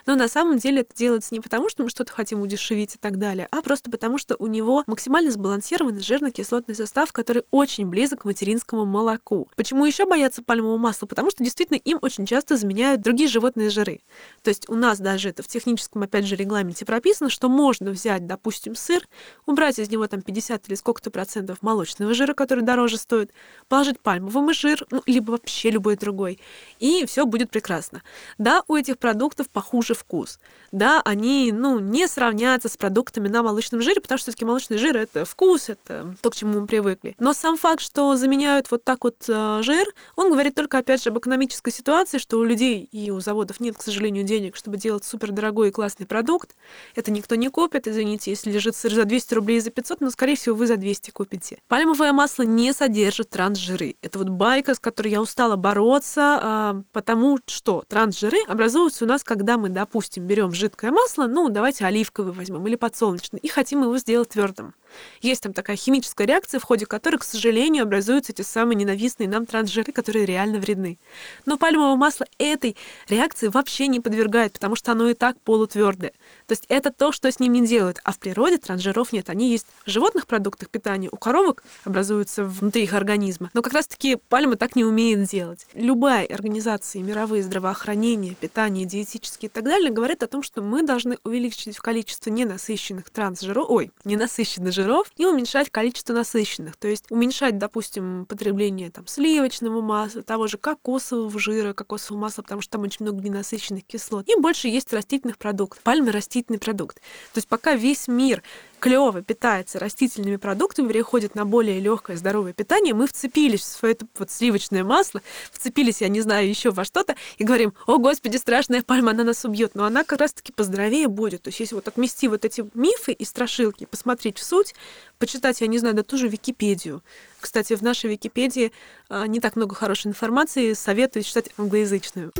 но на самом деле это делается не потому, что мы что-то хотим удешевить и так далее, а просто потому, что у него максимально сбалансированный жирно-кислотный состав, который очень близок к материнскому молоку. Почему еще боятся пальмового масла? Потому что действительно им очень часто заменяют другие животные жиры. То есть у нас даже это в техническом, опять же, регламенте прописано, что можно взять, допустим, сыр, убрать из него там 50 или сколько-то процентов молочного жира, который дороже стоит, положить пальмовый жир, ну, либо вообще любой другой, и все будет прекрасно. Да, у этих продуктов похуже вкус. Да, они, ну, не сравнятся с продуктами на молочном жире, потому что все-таки молочный жир это вкус, это то, к чему мы привыкли. Но сам факт, что заменяют вот так вот э, жир, он говорит только, опять же, об экономической ситуации, что у людей и у заводов нет, к сожалению, денег, чтобы делать супер дорогой и классный продукт. Это никто не купит, извините, если лежит сыр за 200 рублей и за 500, но, скорее всего, вы за 200 купите. Пальмовое масло не содержит трансжиры. Это вот байка, с которой я устала бороться, а, потому что трансжиры образуются у нас, когда мы, допустим, берем жидкое масло, ну, давайте оливковый возьмем или подсолнечный, и хотим его сделать твердым. Есть там такая химическая реакция, в ходе которой, к сожалению, образуются эти самые ненавистные нам трансжиры, которые реально вредны. Но пальмовое масло этой реакции вообще не подвергает, потому что оно и так полутвердое. То есть это то, что с ним не делают. А в природе трансжиров нет. Они есть в животных продуктах питания. У коровок образуются внутри их организма. Но как раз-таки пальма так не умеет делать. Любая организация мировые здравоохранения, питания, диетические и так далее говорит о том, что мы должны увеличить количество ненасыщенных трансжиров, ой, ненасыщенных жиров, жиров и уменьшать количество насыщенных. То есть уменьшать, допустим, потребление там, сливочного масла, того же кокосового жира, кокосового масла, потому что там очень много ненасыщенных кислот. И больше есть растительных продуктов. Пальмы — растительный продукт. То есть пока весь мир клево питается растительными продуктами, переходит на более легкое здоровое питание, мы вцепились в свое это вот сливочное масло, вцепились, я не знаю, еще во что-то, и говорим, о, господи, страшная пальма, она нас убьет. Но она как раз-таки поздоровее будет. То есть если вот отмести вот эти мифы и страшилки, посмотреть в суть, почитать, я не знаю, да ту же Википедию. Кстати, в нашей Википедии а, не так много хорошей информации, советую читать англоязычную.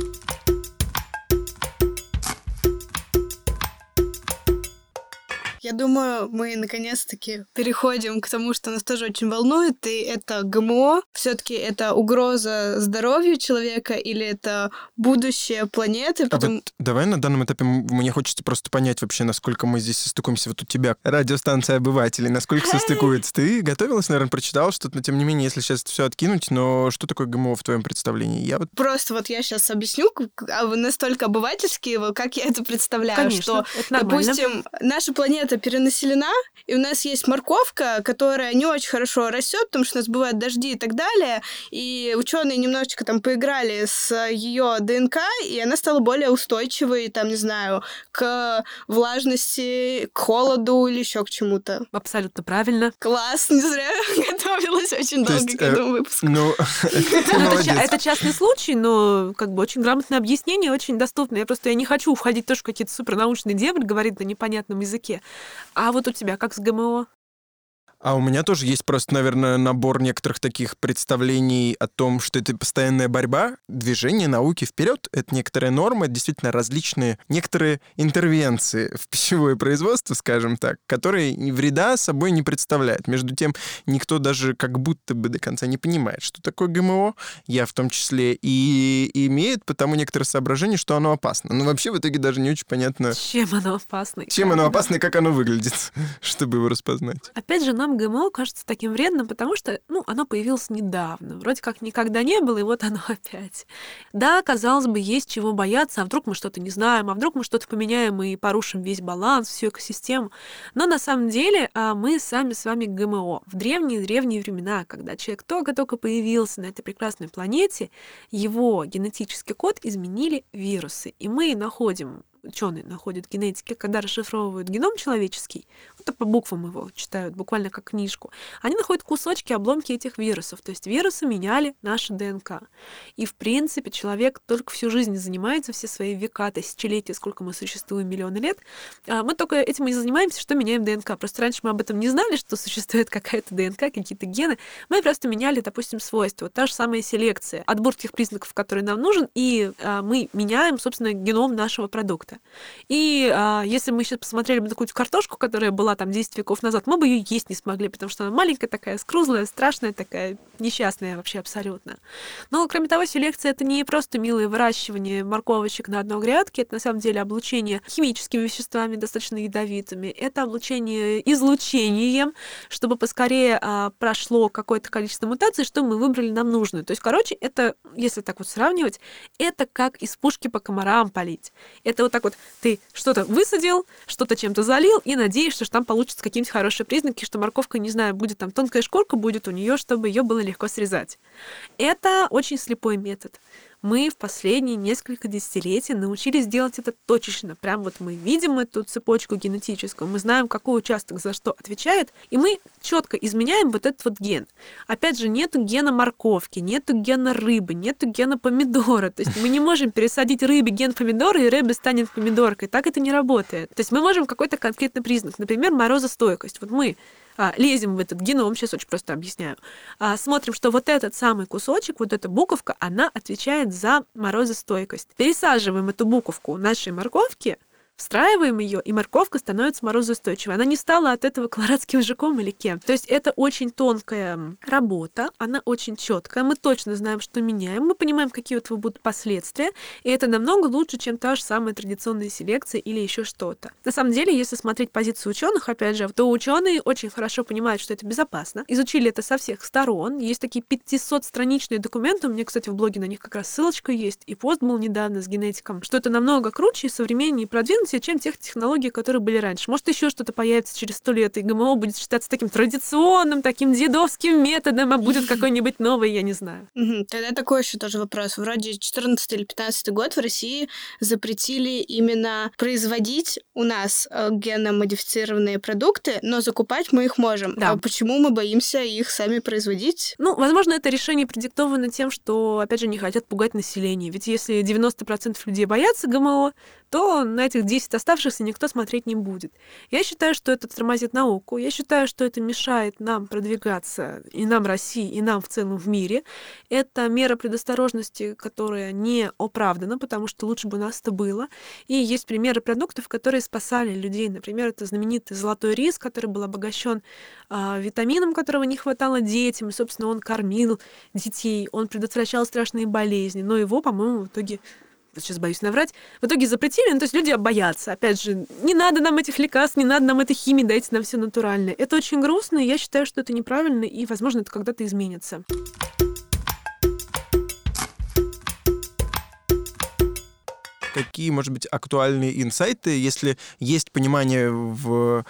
Я думаю, мы наконец-таки переходим к тому, что нас тоже очень волнует, и это ГМО. все таки это угроза здоровью человека или это будущее планеты? Потому... А вот давай на данном этапе мне хочется просто понять вообще, насколько мы здесь состыкуемся. Вот у тебя радиостанция обывателей, насколько состыкуется? Ты готовилась, наверное, прочитала что-то, но тем не менее, если сейчас все откинуть, но что такое ГМО в твоем представлении? Я вот... Просто вот я сейчас объясню, а настолько обывательские, как я это представляю, Конечно, что, это допустим, наша планета планета перенаселена, и у нас есть морковка, которая не очень хорошо растет, потому что у нас бывают дожди и так далее. И ученые немножечко там поиграли с ее ДНК, и она стала более устойчивой, там, не знаю, к влажности, к холоду или еще к чему-то. Абсолютно правильно. Класс, не зря готовилась очень долго к этому э, выпуску. Ну, это частный случай, но как бы очень грамотное объяснение, очень доступно. Я просто я не хочу входить тоже в какие-то супернаучные дебри, говорить на непонятном языке. А вот у тебя как с ГМО? А у меня тоже есть просто, наверное, набор некоторых таких представлений о том, что это постоянная борьба, движение науки вперед. Это некоторые нормы, действительно различные, некоторые интервенции в пищевое производство, скажем так, которые вреда собой не представляют. Между тем, никто даже как будто бы до конца не понимает, что такое ГМО, я в том числе, и имеет потому некоторые соображения, что оно опасно. Но вообще в итоге даже не очень понятно... Чем оно опасно? Чем оно опасно и как оно выглядит, чтобы его распознать. Опять же, нам ГМО кажется таким вредным, потому что, ну, оно появилось недавно. Вроде как никогда не было, и вот оно опять. Да, казалось бы, есть чего бояться, а вдруг мы что-то не знаем, а вдруг мы что-то поменяем и порушим весь баланс, всю экосистему. Но на самом деле а, мы сами с вами ГМО. В древние-древние времена, когда человек только-только появился на этой прекрасной планете, его генетический код изменили вирусы. И мы находим ученые находят генетики, когда расшифровывают геном человеческий, вот по буквам его читают, буквально как книжку, они находят кусочки, обломки этих вирусов. То есть вирусы меняли нашу ДНК. И, в принципе, человек только всю жизнь занимается, все свои века, тысячелетия, сколько мы существуем, миллионы лет, а мы только этим и занимаемся, что меняем ДНК. Просто раньше мы об этом не знали, что существует какая-то ДНК, какие-то гены. Мы просто меняли, допустим, свойства. Та же самая селекция, отбор тех признаков, которые нам нужен, и а, мы меняем, собственно, геном нашего продукта продукта. И а, если мы сейчас посмотрели бы на какую-то картошку, которая была там 10 веков назад, мы бы ее есть не смогли, потому что она маленькая такая, скрузлая, страшная такая, несчастная вообще абсолютно. Но, кроме того, селекция — это не просто милое выращивание морковочек на одной грядке, это на самом деле облучение химическими веществами, достаточно ядовитыми, это облучение излучением, чтобы поскорее а, прошло какое-то количество мутаций, что мы выбрали нам нужную. То есть, короче, это, если так вот сравнивать, это как из пушки по комарам полить. Это вот так вот ты что-то высадил, что-то чем-то залил и надеешься, что там получится какие-нибудь хорошие признаки, что морковка, не знаю, будет там тонкая шкурка будет у нее, чтобы ее было легко срезать. Это очень слепой метод мы в последние несколько десятилетий научились делать это точечно. Прям вот мы видим эту цепочку генетическую, мы знаем, какой участок за что отвечает, и мы четко изменяем вот этот вот ген. Опять же, нету гена морковки, нету гена рыбы, нету гена помидора. То есть мы не можем пересадить рыбе ген помидора, и рыба станет помидоркой. Так это не работает. То есть мы можем какой-то конкретный признак, например, морозостойкость. Вот мы а, лезем в этот геном, сейчас очень просто объясняю, а, смотрим, что вот этот самый кусочек, вот эта буковка, она отвечает за морозостойкость. Пересаживаем эту буковку нашей морковки встраиваем ее, и морковка становится морозоустойчивой. Она не стала от этого колорадским жуком или кем. То есть это очень тонкая работа, она очень четкая. Мы точно знаем, что меняем, мы понимаем, какие у этого будут последствия, и это намного лучше, чем та же самая традиционная селекция или еще что-то. На самом деле, если смотреть позицию ученых, опять же, то ученые очень хорошо понимают, что это безопасно, изучили это со всех сторон. Есть такие 500-страничные документы, у меня, кстати, в блоге на них как раз ссылочка есть, и пост был недавно с генетиком, что это намного круче и современнее и продвинутее, продвинутее, чем тех технологий, которые были раньше. Может, еще что-то появится через сто лет, и ГМО будет считаться таким традиционным, таким дедовским методом, а будет какой-нибудь новый, я не знаю. Тогда такой еще тоже вопрос. Вроде 14 или 15 год в России запретили именно производить у нас э, генно-модифицированные продукты, но закупать мы их можем. Да. А почему мы боимся их сами производить? Ну, возможно, это решение продиктовано тем, что, опять же, не хотят пугать население. Ведь если 90% людей боятся ГМО, то на этих 10 оставшихся никто смотреть не будет. Я считаю, что это тормозит науку, я считаю, что это мешает нам продвигаться, и нам, России, и нам в целом в мире. Это мера предосторожности, которая не оправдана, потому что лучше бы у нас это было. И есть примеры продуктов, которые спасали людей. Например, это знаменитый золотой рис, который был обогащен а, витамином, которого не хватало детям, и, собственно, он кормил детей, он предотвращал страшные болезни, но его, по-моему, в итоге сейчас боюсь наврать, в итоге запретили, ну, то есть люди боятся. Опять же, не надо нам этих лекарств, не надо нам этой химии, дайте нам все натуральное. Это очень грустно, и я считаю, что это неправильно, и, возможно, это когда-то изменится. Какие, может быть, актуальные инсайты, если есть понимание в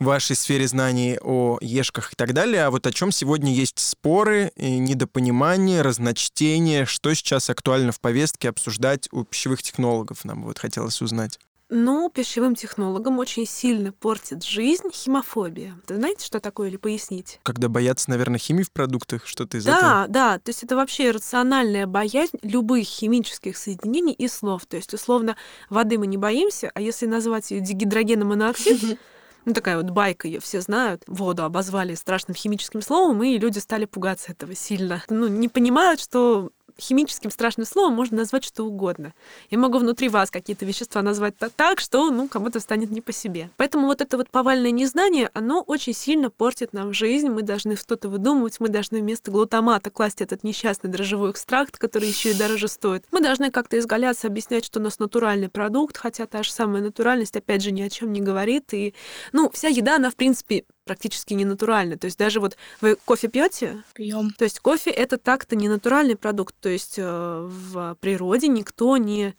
вашей сфере знаний о ешках и так далее, а вот о чем сегодня есть споры, недопонимание, разночтение, что сейчас актуально в повестке обсуждать у пищевых технологов, нам вот хотелось узнать. Ну, пищевым технологам очень сильно портит жизнь химофобия. Ты знаете, что такое, или пояснить? Когда боятся, наверное, химии в продуктах, что-то из да, этого? Да, да. То есть это вообще рациональная боязнь любых химических соединений и слов. То есть, условно, воды мы не боимся, а если назвать ее дигидрогеном моноксид, ну, такая вот байка, ее все знают. Воду обозвали страшным химическим словом, и люди стали пугаться этого сильно. Ну, не понимают, что химическим страшным словом можно назвать что угодно. Я могу внутри вас какие-то вещества назвать так, что ну, кому-то станет не по себе. Поэтому вот это вот повальное незнание, оно очень сильно портит нам жизнь. Мы должны что-то выдумывать, мы должны вместо глутамата класть этот несчастный дрожжевой экстракт, который еще и дороже стоит. Мы должны как-то изгаляться, объяснять, что у нас натуральный продукт, хотя та же самая натуральность, опять же, ни о чем не говорит. И, ну, вся еда, она, в принципе, практически не натуральный. То есть даже вот вы кофе пьете? Пьем. То есть кофе это так-то не натуральный продукт. То есть э, в природе никто не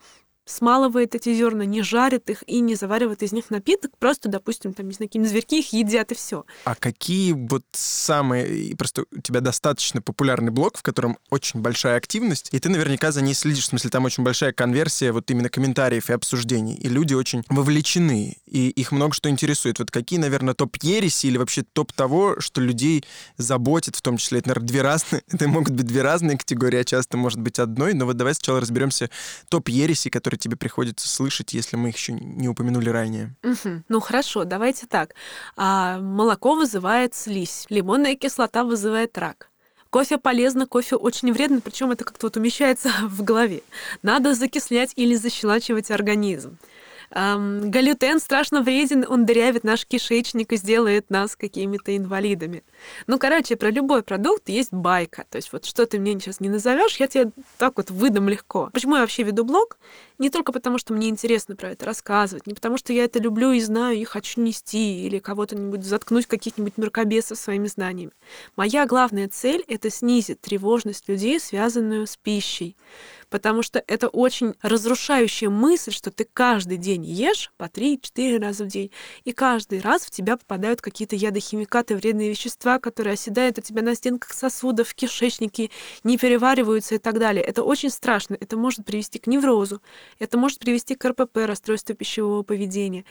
смалывает эти зерна, не жарит их и не заваривает из них напиток, просто, допустим, там, не знаю, какие-нибудь зверьки их едят и все. А какие вот самые... Просто у тебя достаточно популярный блог, в котором очень большая активность, и ты наверняка за ней следишь, в смысле, там очень большая конверсия вот именно комментариев и обсуждений, и люди очень вовлечены, и их много что интересует. Вот какие, наверное, топ ереси или вообще топ того, что людей заботит, в том числе, это, наверное, две разные, это могут быть две разные категории, а часто может быть одной, но вот давай сначала разберемся топ ереси, которые тебе приходится слышать, если мы их еще не упомянули ранее? Угу. Ну хорошо, давайте так. А, молоко вызывает слизь, лимонная кислота вызывает рак. Кофе полезно, кофе очень вредно, причем это как-то вот умещается в голове. Надо закислять или защелачивать организм. Эм, галютен страшно вреден, он дырявит наш кишечник и сделает нас какими-то инвалидами. Ну, короче, про любой продукт есть байка. То есть вот что ты мне сейчас не назовешь, я тебе так вот выдам легко. Почему я вообще веду блог? Не только потому, что мне интересно про это рассказывать, не потому, что я это люблю и знаю, и хочу нести, или кого-то-нибудь заткнуть каких-нибудь мракобесов своими знаниями. Моя главная цель — это снизить тревожность людей, связанную с пищей потому что это очень разрушающая мысль, что ты каждый день ешь по 3-4 раза в день, и каждый раз в тебя попадают какие-то ядохимикаты, вредные вещества, которые оседают у тебя на стенках сосудов, в кишечнике, не перевариваются и так далее. Это очень страшно. Это может привести к неврозу, это может привести к РПП, расстройству пищевого поведения.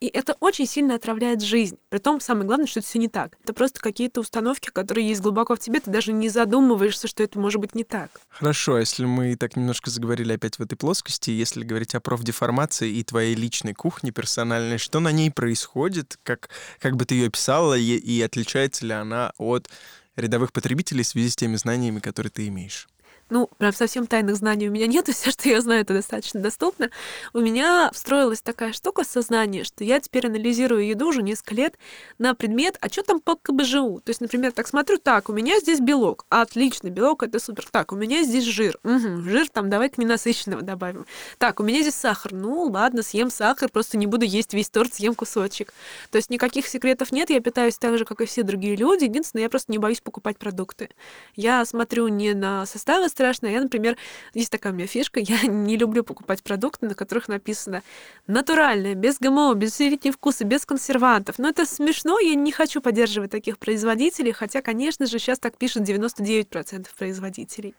И это очень сильно отравляет жизнь. Притом, самое главное, что это все не так. Это просто какие-то установки, которые есть глубоко в тебе, ты даже не задумываешься, что это может быть не так. Хорошо, а если мы так не немножко заговорили опять в этой плоскости. Если говорить о профдеформации и твоей личной кухне персональной, что на ней происходит, как, как бы ты ее описала, и, и отличается ли она от рядовых потребителей в связи с теми знаниями, которые ты имеешь? Ну, прям совсем тайных знаний у меня нет, и все, что я знаю, это достаточно доступно. У меня встроилась такая штука в сознании, что я теперь анализирую еду уже несколько лет на предмет, а что там по КБЖУ? То есть, например, так смотрю, так, у меня здесь белок, отлично, белок это супер. Так, у меня здесь жир, угу, жир там давай-ка ненасыщенного добавим. Так, у меня здесь сахар, ну ладно, съем сахар, просто не буду есть весь торт, съем кусочек. То есть никаких секретов нет, я питаюсь так же, как и все другие люди, единственное, я просто не боюсь покупать продукты. Я смотрю не на составы страшно. Я, например, есть такая у меня фишка, я не люблю покупать продукты, на которых написано натуральное, без ГМО, без усилителей вкуса, без консервантов. Но это смешно, я не хочу поддерживать таких производителей, хотя, конечно же, сейчас так пишут 99% производителей.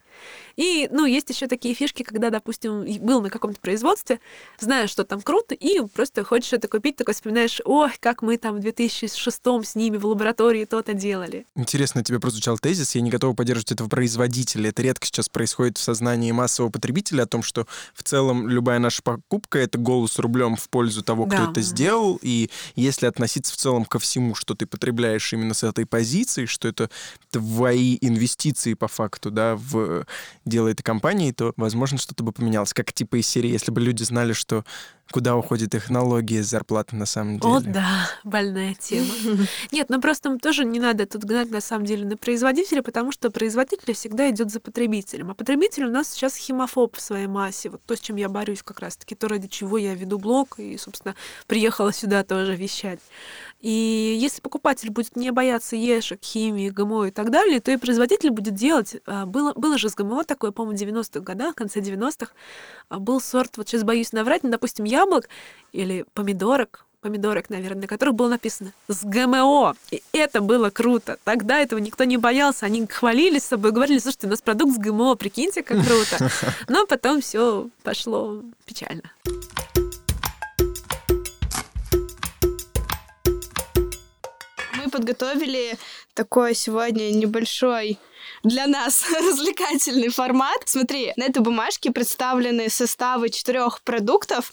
И, ну, есть еще такие фишки, когда, допустим, был на каком-то производстве, знаешь, что там круто, и просто хочешь это купить, такой вспоминаешь, ой, как мы там в 2006 с ними в лаборатории то-то делали. Интересно, тебе прозвучал тезис, я не готова поддерживать этого производителя. Это редко сейчас происходит в сознании массового потребителя о том, что в целом любая наша покупка — это голос рублем в пользу того, кто да. это сделал, и если относиться в целом ко всему, что ты потребляешь именно с этой позиции, что это твои инвестиции по факту, да, в дело этой компании, то, возможно, что-то бы поменялось. Как типа из серии, если бы люди знали, что куда уходит технология зарплаты на самом деле. О, да, больная тема. Нет, ну просто тоже не надо тут гнать на самом деле на производителя, потому что производитель всегда идет за потребителем. А потребитель у нас сейчас химофоб в своей массе. Вот то, с чем я борюсь как раз-таки, то, ради чего я веду блог и, собственно, приехала сюда тоже вещать. И если покупатель будет не бояться ешек, химии, ГМО и так далее, то и производитель будет делать. А, было, было же с ГМО такое, по-моему, в 90-х годах, в конце 90-х, а, был сорт, вот сейчас боюсь наврать, но, допустим, яблок или помидорок, помидорок, наверное, на которых было написано «с ГМО». И это было круто. Тогда этого никто не боялся. Они хвалились с собой, говорили, слушайте, у нас продукт с ГМО, прикиньте, как круто. Но потом все пошло печально. Подготовили такой сегодня небольшой для нас развлекательный формат. Смотри, на этой бумажке представлены составы четырех продуктов.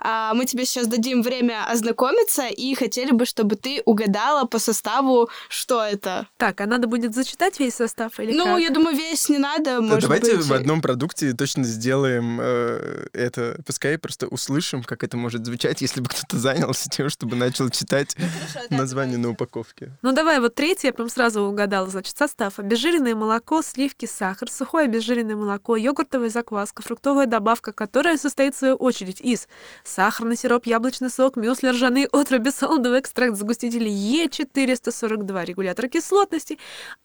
А, мы тебе сейчас дадим время ознакомиться и хотели бы, чтобы ты угадала по составу, что это. Так, а надо будет зачитать весь состав или Ну, как? я думаю, весь не надо, да, может давайте быть. в одном продукте точно сделаем э, это. Пускай просто услышим, как это может звучать, если бы кто-то занялся тем, чтобы начал читать Хорошо, название на упаковке. Ну, давай вот третий, я прям сразу угадала. Значит, состав. Обезжиренные обезжиренное молоко, сливки, сахар, сухое обезжиренное молоко, йогуртовая закваска, фруктовая добавка, которая состоит в свою очередь из сахарный сироп, яблочный сок, мюсли, ржаные отруби, солодовый экстракт, загуститель Е442, регулятор кислотности,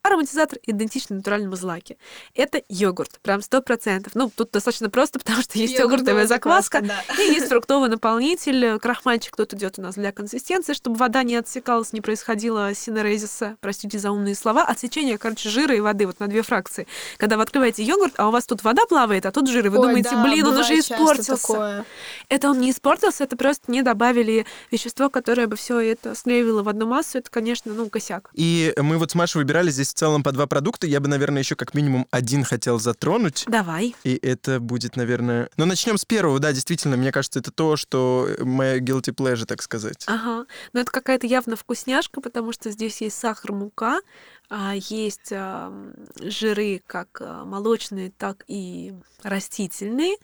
ароматизатор, идентичный натуральному злаке. Это йогурт, прям сто процентов. Ну, тут достаточно просто, потому что есть йогуртовая закваска, да. и есть фруктовый наполнитель, крахмальчик тут идет у нас для консистенции, чтобы вода не отсекалась, не происходило синерезиса, простите за умные слова, отсечение, короче, жира и воды вот на две фракции. Когда вы открываете йогурт, а у вас тут вода плавает, а тут жир, и вы Ой, думаете, да, блин, он уже испортился. Такое. Это он не испортился, это просто не добавили вещество, которое бы все это слеивало в одну массу, это, конечно, ну, косяк. И мы вот с Машей выбирали здесь в целом по два продукта. Я бы, наверное, еще как минимум один хотел затронуть. Давай. И это будет, наверное... Ну, начнем с первого, да, действительно, мне кажется, это то, что моя guilty pleasure, так сказать. Ага. Но это какая-то явно вкусняшка, потому что здесь есть сахар, мука, есть жиры как а, молочные, так и растительные.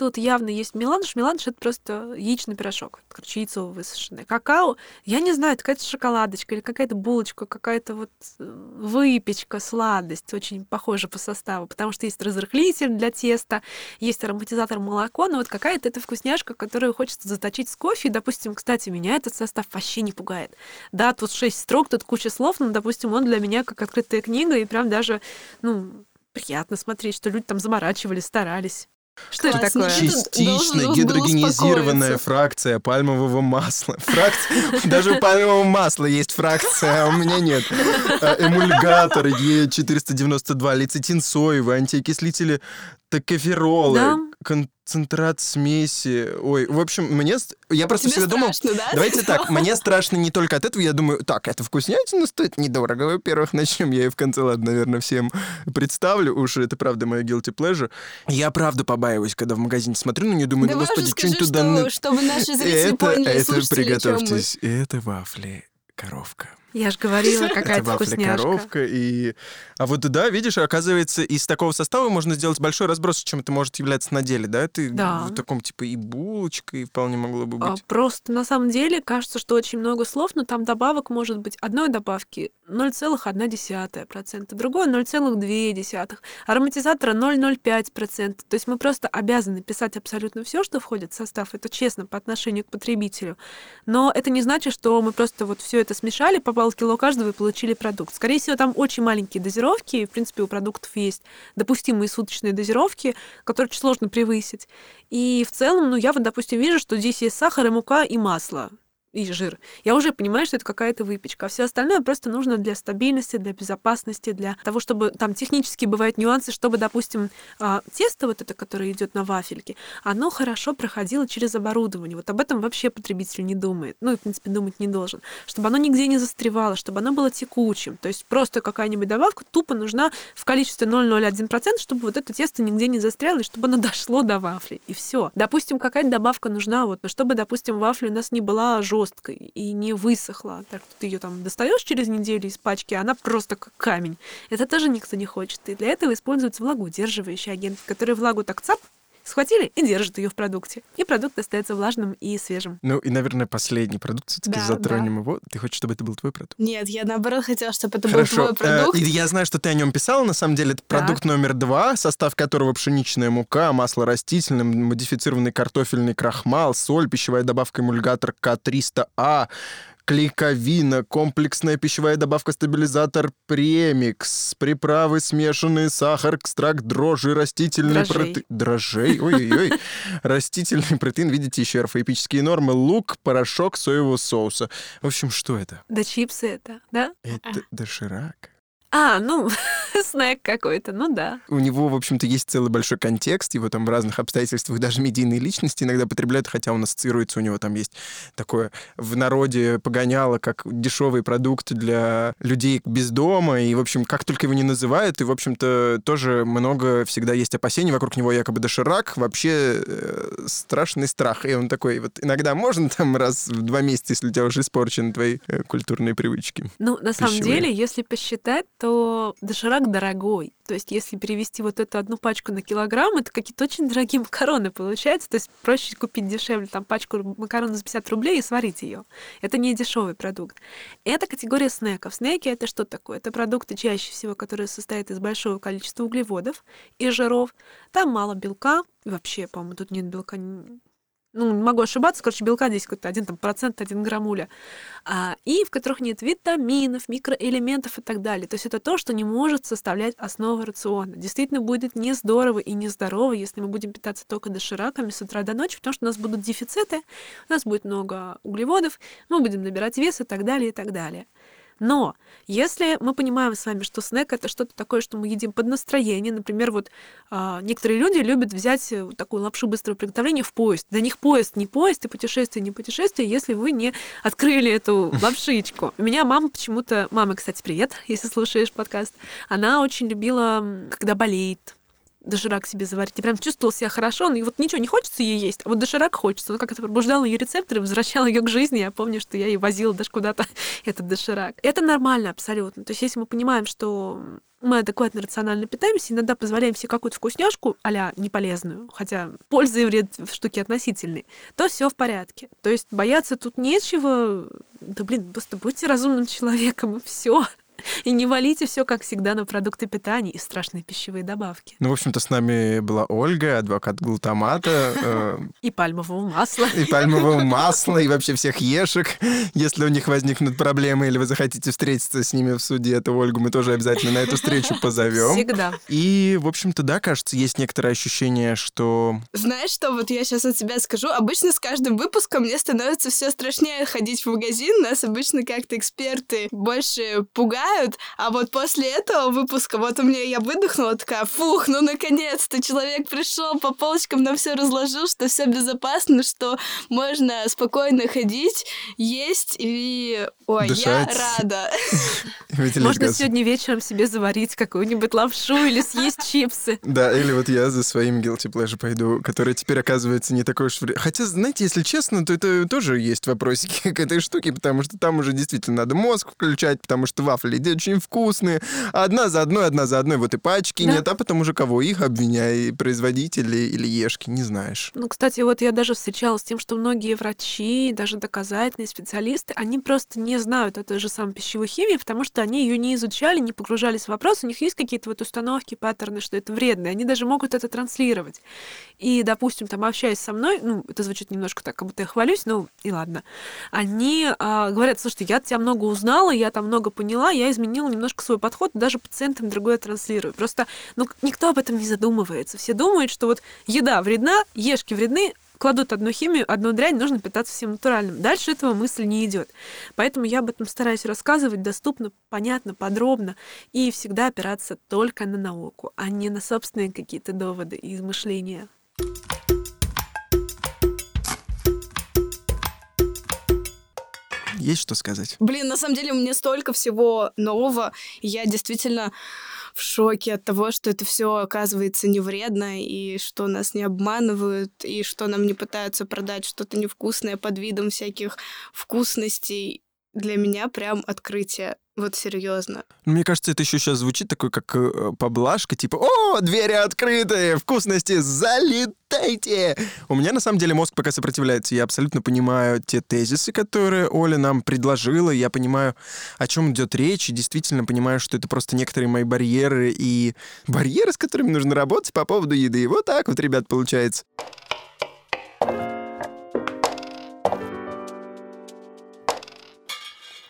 Тут явно есть меланж. Меланж — это просто яичный пирожок, короче, яйцо высушенное. Какао, я не знаю, это какая-то шоколадочка или какая-то булочка, какая-то вот э, выпечка, сладость, очень похожа по составу, потому что есть разрыхлитель для теста, есть ароматизатор молоко, но вот какая-то эта вкусняшка, которую хочется заточить с кофе. Допустим, кстати, меня этот состав вообще не пугает. Да, тут шесть строк, тут куча слов, но, допустим, он для меня как открытая книга, и прям даже, ну, приятно смотреть, что люди там заморачивались, старались. Что это такое? Частично гидрогенизированная фракция пальмового масла. Фракция, даже у пальмового масла есть фракция, а у меня нет. Э, эмульгатор Е492, лецитин соевый, антиокислители токоферолы, да? Концентрат смеси. Ой, в общем, мне... Я просто Тебе всегда страшно, думал... Да? Давайте так, мне страшно не только от этого. Я думаю, так, это вкуснятина стоит недорого. Во-первых, начнем я и в конце, ладно, наверное, всем представлю. Уж это правда мое guilty pleasure. Я правда побаиваюсь, когда в магазине смотрю на нее, думаю, Давай ну, господи, что-нибудь туда... Что, чтобы наши зрители это, поняли, это приготовьтесь. Это вафли коровка. Я же говорила, какая-то вкусняшка. коровка. И... А вот да, видишь, оказывается, из такого состава можно сделать большой разброс, чем это может являться на деле, да? Ты да. в таком типа и булочка, и вполне могло бы быть. А, просто на самом деле кажется, что очень много слов, но там добавок может быть одной добавки 0,1%, другой 0,2%, ароматизатора 0,05%. То есть мы просто обязаны писать абсолютно все, что входит в состав. Это честно по отношению к потребителю. Но это не значит, что мы просто вот все это смешали, полкило каждого и получили продукт. Скорее всего, там очень маленькие дозировки, и, в принципе, у продуктов есть допустимые суточные дозировки, которые очень сложно превысить. И в целом, ну, я вот, допустим, вижу, что здесь есть сахар и мука и масло и жир. Я уже понимаю, что это какая-то выпечка. А все остальное просто нужно для стабильности, для безопасности, для того, чтобы там технически бывают нюансы, чтобы, допустим, а, тесто вот это, которое идет на вафельке, оно хорошо проходило через оборудование. Вот об этом вообще потребитель не думает. Ну и, в принципе, думать не должен. Чтобы оно нигде не застревало, чтобы оно было текучим. То есть просто какая-нибудь добавка тупо нужна в количестве 0,01%, чтобы вот это тесто нигде не застряло, и чтобы оно дошло до вафли. И все. Допустим, какая-то добавка нужна, вот, чтобы, допустим, вафля у нас не была жесткой, жесткой и не высохла. Так ты ее там достаешь через неделю из пачки, она просто как камень. Это тоже никто не хочет. И для этого используется влагоудерживающий агент, который влагу так цап схватили и держат ее в продукте. И продукт остается влажным и свежим. Ну и, наверное, последний продукт, все-таки да, затронем да. его. Ты хочешь, чтобы это был твой продукт? Нет, я наоборот хотела, чтобы это Хорошо. был твой продукт. Э, я знаю, что ты о нем писала. На самом деле, это так. продукт номер два, состав которого пшеничная мука, масло растительное, модифицированный картофельный крахмал, соль, пищевая добавка эмульгатор К300А, клейковина, комплексная пищевая добавка-стабилизатор премикс, приправы смешанные, сахар, экстракт дрожжи, растительный протеин... Дрожжей? Ой-ой-ой. Растительный протеин, видите, еще орфоэпические нормы, лук, порошок соевого соуса. В общем, что это? Да чипсы это, да? Это доширак. А, ну, снэк какой-то, ну да. У него, в общем-то, есть целый большой контекст, его там в разных обстоятельствах даже медийные личности иногда потребляют, хотя он ассоциируется, у него там есть такое в народе погоняло, как дешевый продукт для людей без дома, и, в общем, как только его не называют, и, в общем-то, тоже много всегда есть опасений вокруг него, якобы доширак, вообще э, страшный страх. И он такой, вот иногда можно там раз в два месяца, если у тебя уже испорчены твои э, культурные привычки. Ну, на самом деле, если посчитать, что доширак дорогой. То есть если перевести вот эту одну пачку на килограмм, это какие-то очень дорогие макароны получаются. То есть проще купить дешевле там пачку макарон за 50 рублей и сварить ее. Это не дешевый продукт. Это категория снеков. Снеки — это что такое? Это продукты чаще всего, которые состоят из большого количества углеводов и жиров. Там мало белка. Вообще, по-моему, тут нет белка ну, могу ошибаться, короче, белка здесь какой-то один там, процент, один граммуля, а, и в которых нет витаминов, микроэлементов и так далее. То есть это то, что не может составлять основу рациона. Действительно будет не здорово и не здорово, если мы будем питаться только дошираками с утра до ночи, потому что у нас будут дефициты, у нас будет много углеводов, мы будем набирать вес и так далее, и так далее. Но если мы понимаем с вами, что снэк это что-то такое, что мы едим под настроение, например, вот а, некоторые люди любят взять э, такую лапшу быстрого приготовления в поезд. Для них поезд не поезд и путешествие не путешествие, если вы не открыли эту лапшичку. У меня мама почему-то, мама, кстати, привет, если слушаешь подкаст, она очень любила, когда болеет, доширак себе заварить. И прям чувствовал себя хорошо, и вот ничего не хочется ей есть, а вот доширак хочется. Ну, как это пробуждало ее рецепторы, возвращало ее к жизни. Я помню, что я ей возила даже куда-то этот доширак. Это нормально абсолютно. То есть если мы понимаем, что мы адекватно рационально питаемся, иногда позволяем себе какую-то вкусняшку, а неполезную, хотя польза и вред в штуке относительный, то все в порядке. То есть бояться тут нечего. Да блин, просто будьте разумным человеком, и все. И не валите все, как всегда, на продукты питания и страшные пищевые добавки. Ну, в общем-то, с нами была Ольга, адвокат глутамата. Э, и пальмового масла. И пальмового масла, и вообще всех ешек. Если у них возникнут проблемы или вы захотите встретиться с ними в суде, то Ольгу мы тоже обязательно на эту встречу позовем. Всегда. И, в общем-то, да, кажется, есть некоторое ощущение, что... Знаешь что, вот я сейчас от себя скажу. Обычно с каждым выпуском мне становится все страшнее ходить в магазин. Нас обычно как-то эксперты больше пугают, знают, а вот после этого выпуска, вот у меня я выдохнула, такая, фух, ну наконец-то человек пришел, по полочкам нам все разложил, что все безопасно, что можно спокойно ходить, есть и... Ой, Дышать. я рада. Можно сегодня вечером себе заварить какую-нибудь лапшу или съесть чипсы. Да, или вот я за своим guilty pleasure пойду, который теперь оказывается не такой уж... Хотя, знаете, если честно, то это тоже есть вопросики к этой штуке, потому что там уже действительно надо мозг включать, потому что вафли эти очень вкусные. Одна за одной, одна за одной. Вот и пачки да. нет, а потом уже кого их обвиняй, производители или ешки, не знаешь. Ну, кстати, вот я даже встречалась с тем, что многие врачи, даже доказательные специалисты, они просто не знают этой же самой пищевой химии, потому что они ее не изучали, не погружались в вопрос. У них есть какие-то вот установки, паттерны, что это вредно. Они даже могут это транслировать. И, допустим, там, общаясь со мной, ну, это звучит немножко так, как будто я хвалюсь, ну, и ладно. Они а, говорят, слушайте, я тебя много узнала, я там много поняла, я изменила немножко свой подход, даже пациентам другое транслирую. Просто ну, никто об этом не задумывается. Все думают, что вот еда вредна, ешки вредны, кладут одну химию, одну дрянь, нужно питаться всем натуральным. Дальше этого мысль не идет. Поэтому я об этом стараюсь рассказывать доступно, понятно, подробно и всегда опираться только на науку, а не на собственные какие-то доводы и измышления. Есть что сказать? Блин, на самом деле меня столько всего нового. Я действительно в шоке от того, что это все оказывается не вредно, и что нас не обманывают, и что нам не пытаются продать что-то невкусное под видом всяких вкусностей. Для меня прям открытие. Вот серьезно. Мне кажется, это еще сейчас звучит такой, как э, поблажка, типа «О, двери открыты! Вкусности, залетайте!» У меня, на самом деле, мозг пока сопротивляется. Я абсолютно понимаю те тезисы, которые Оля нам предложила. Я понимаю, о чем идет речь, и действительно понимаю, что это просто некоторые мои барьеры и барьеры, с которыми нужно работать по поводу еды. Вот так вот, ребят, получается.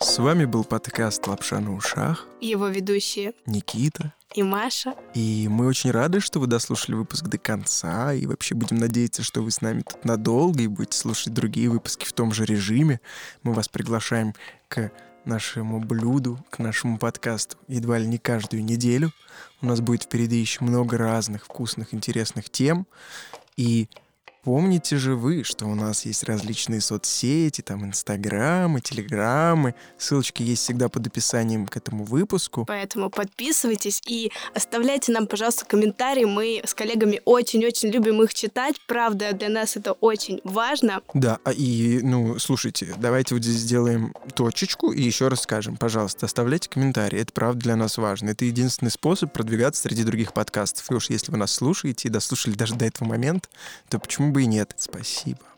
С вами был подкаст «Лапша на ушах». Его ведущие Никита и Маша. И мы очень рады, что вы дослушали выпуск до конца, и вообще будем надеяться, что вы с нами тут надолго и будете слушать другие выпуски в том же режиме. Мы вас приглашаем к нашему блюду, к нашему подкасту едва ли не каждую неделю. У нас будет впереди еще много разных вкусных, интересных тем. И Помните же вы, что у нас есть различные соцсети, там инстаграмы, телеграммы. Ссылочки есть всегда под описанием к этому выпуску. Поэтому подписывайтесь и оставляйте нам, пожалуйста, комментарии. Мы с коллегами очень-очень любим их читать. Правда, для нас это очень важно. Да, а и, ну, слушайте, давайте вот здесь сделаем точечку и еще раз скажем, пожалуйста, оставляйте комментарии. Это правда для нас важно. Это единственный способ продвигаться среди других подкастов. И уж если вы нас слушаете и дослушали даже до этого момента, то бы и нет. Спасибо.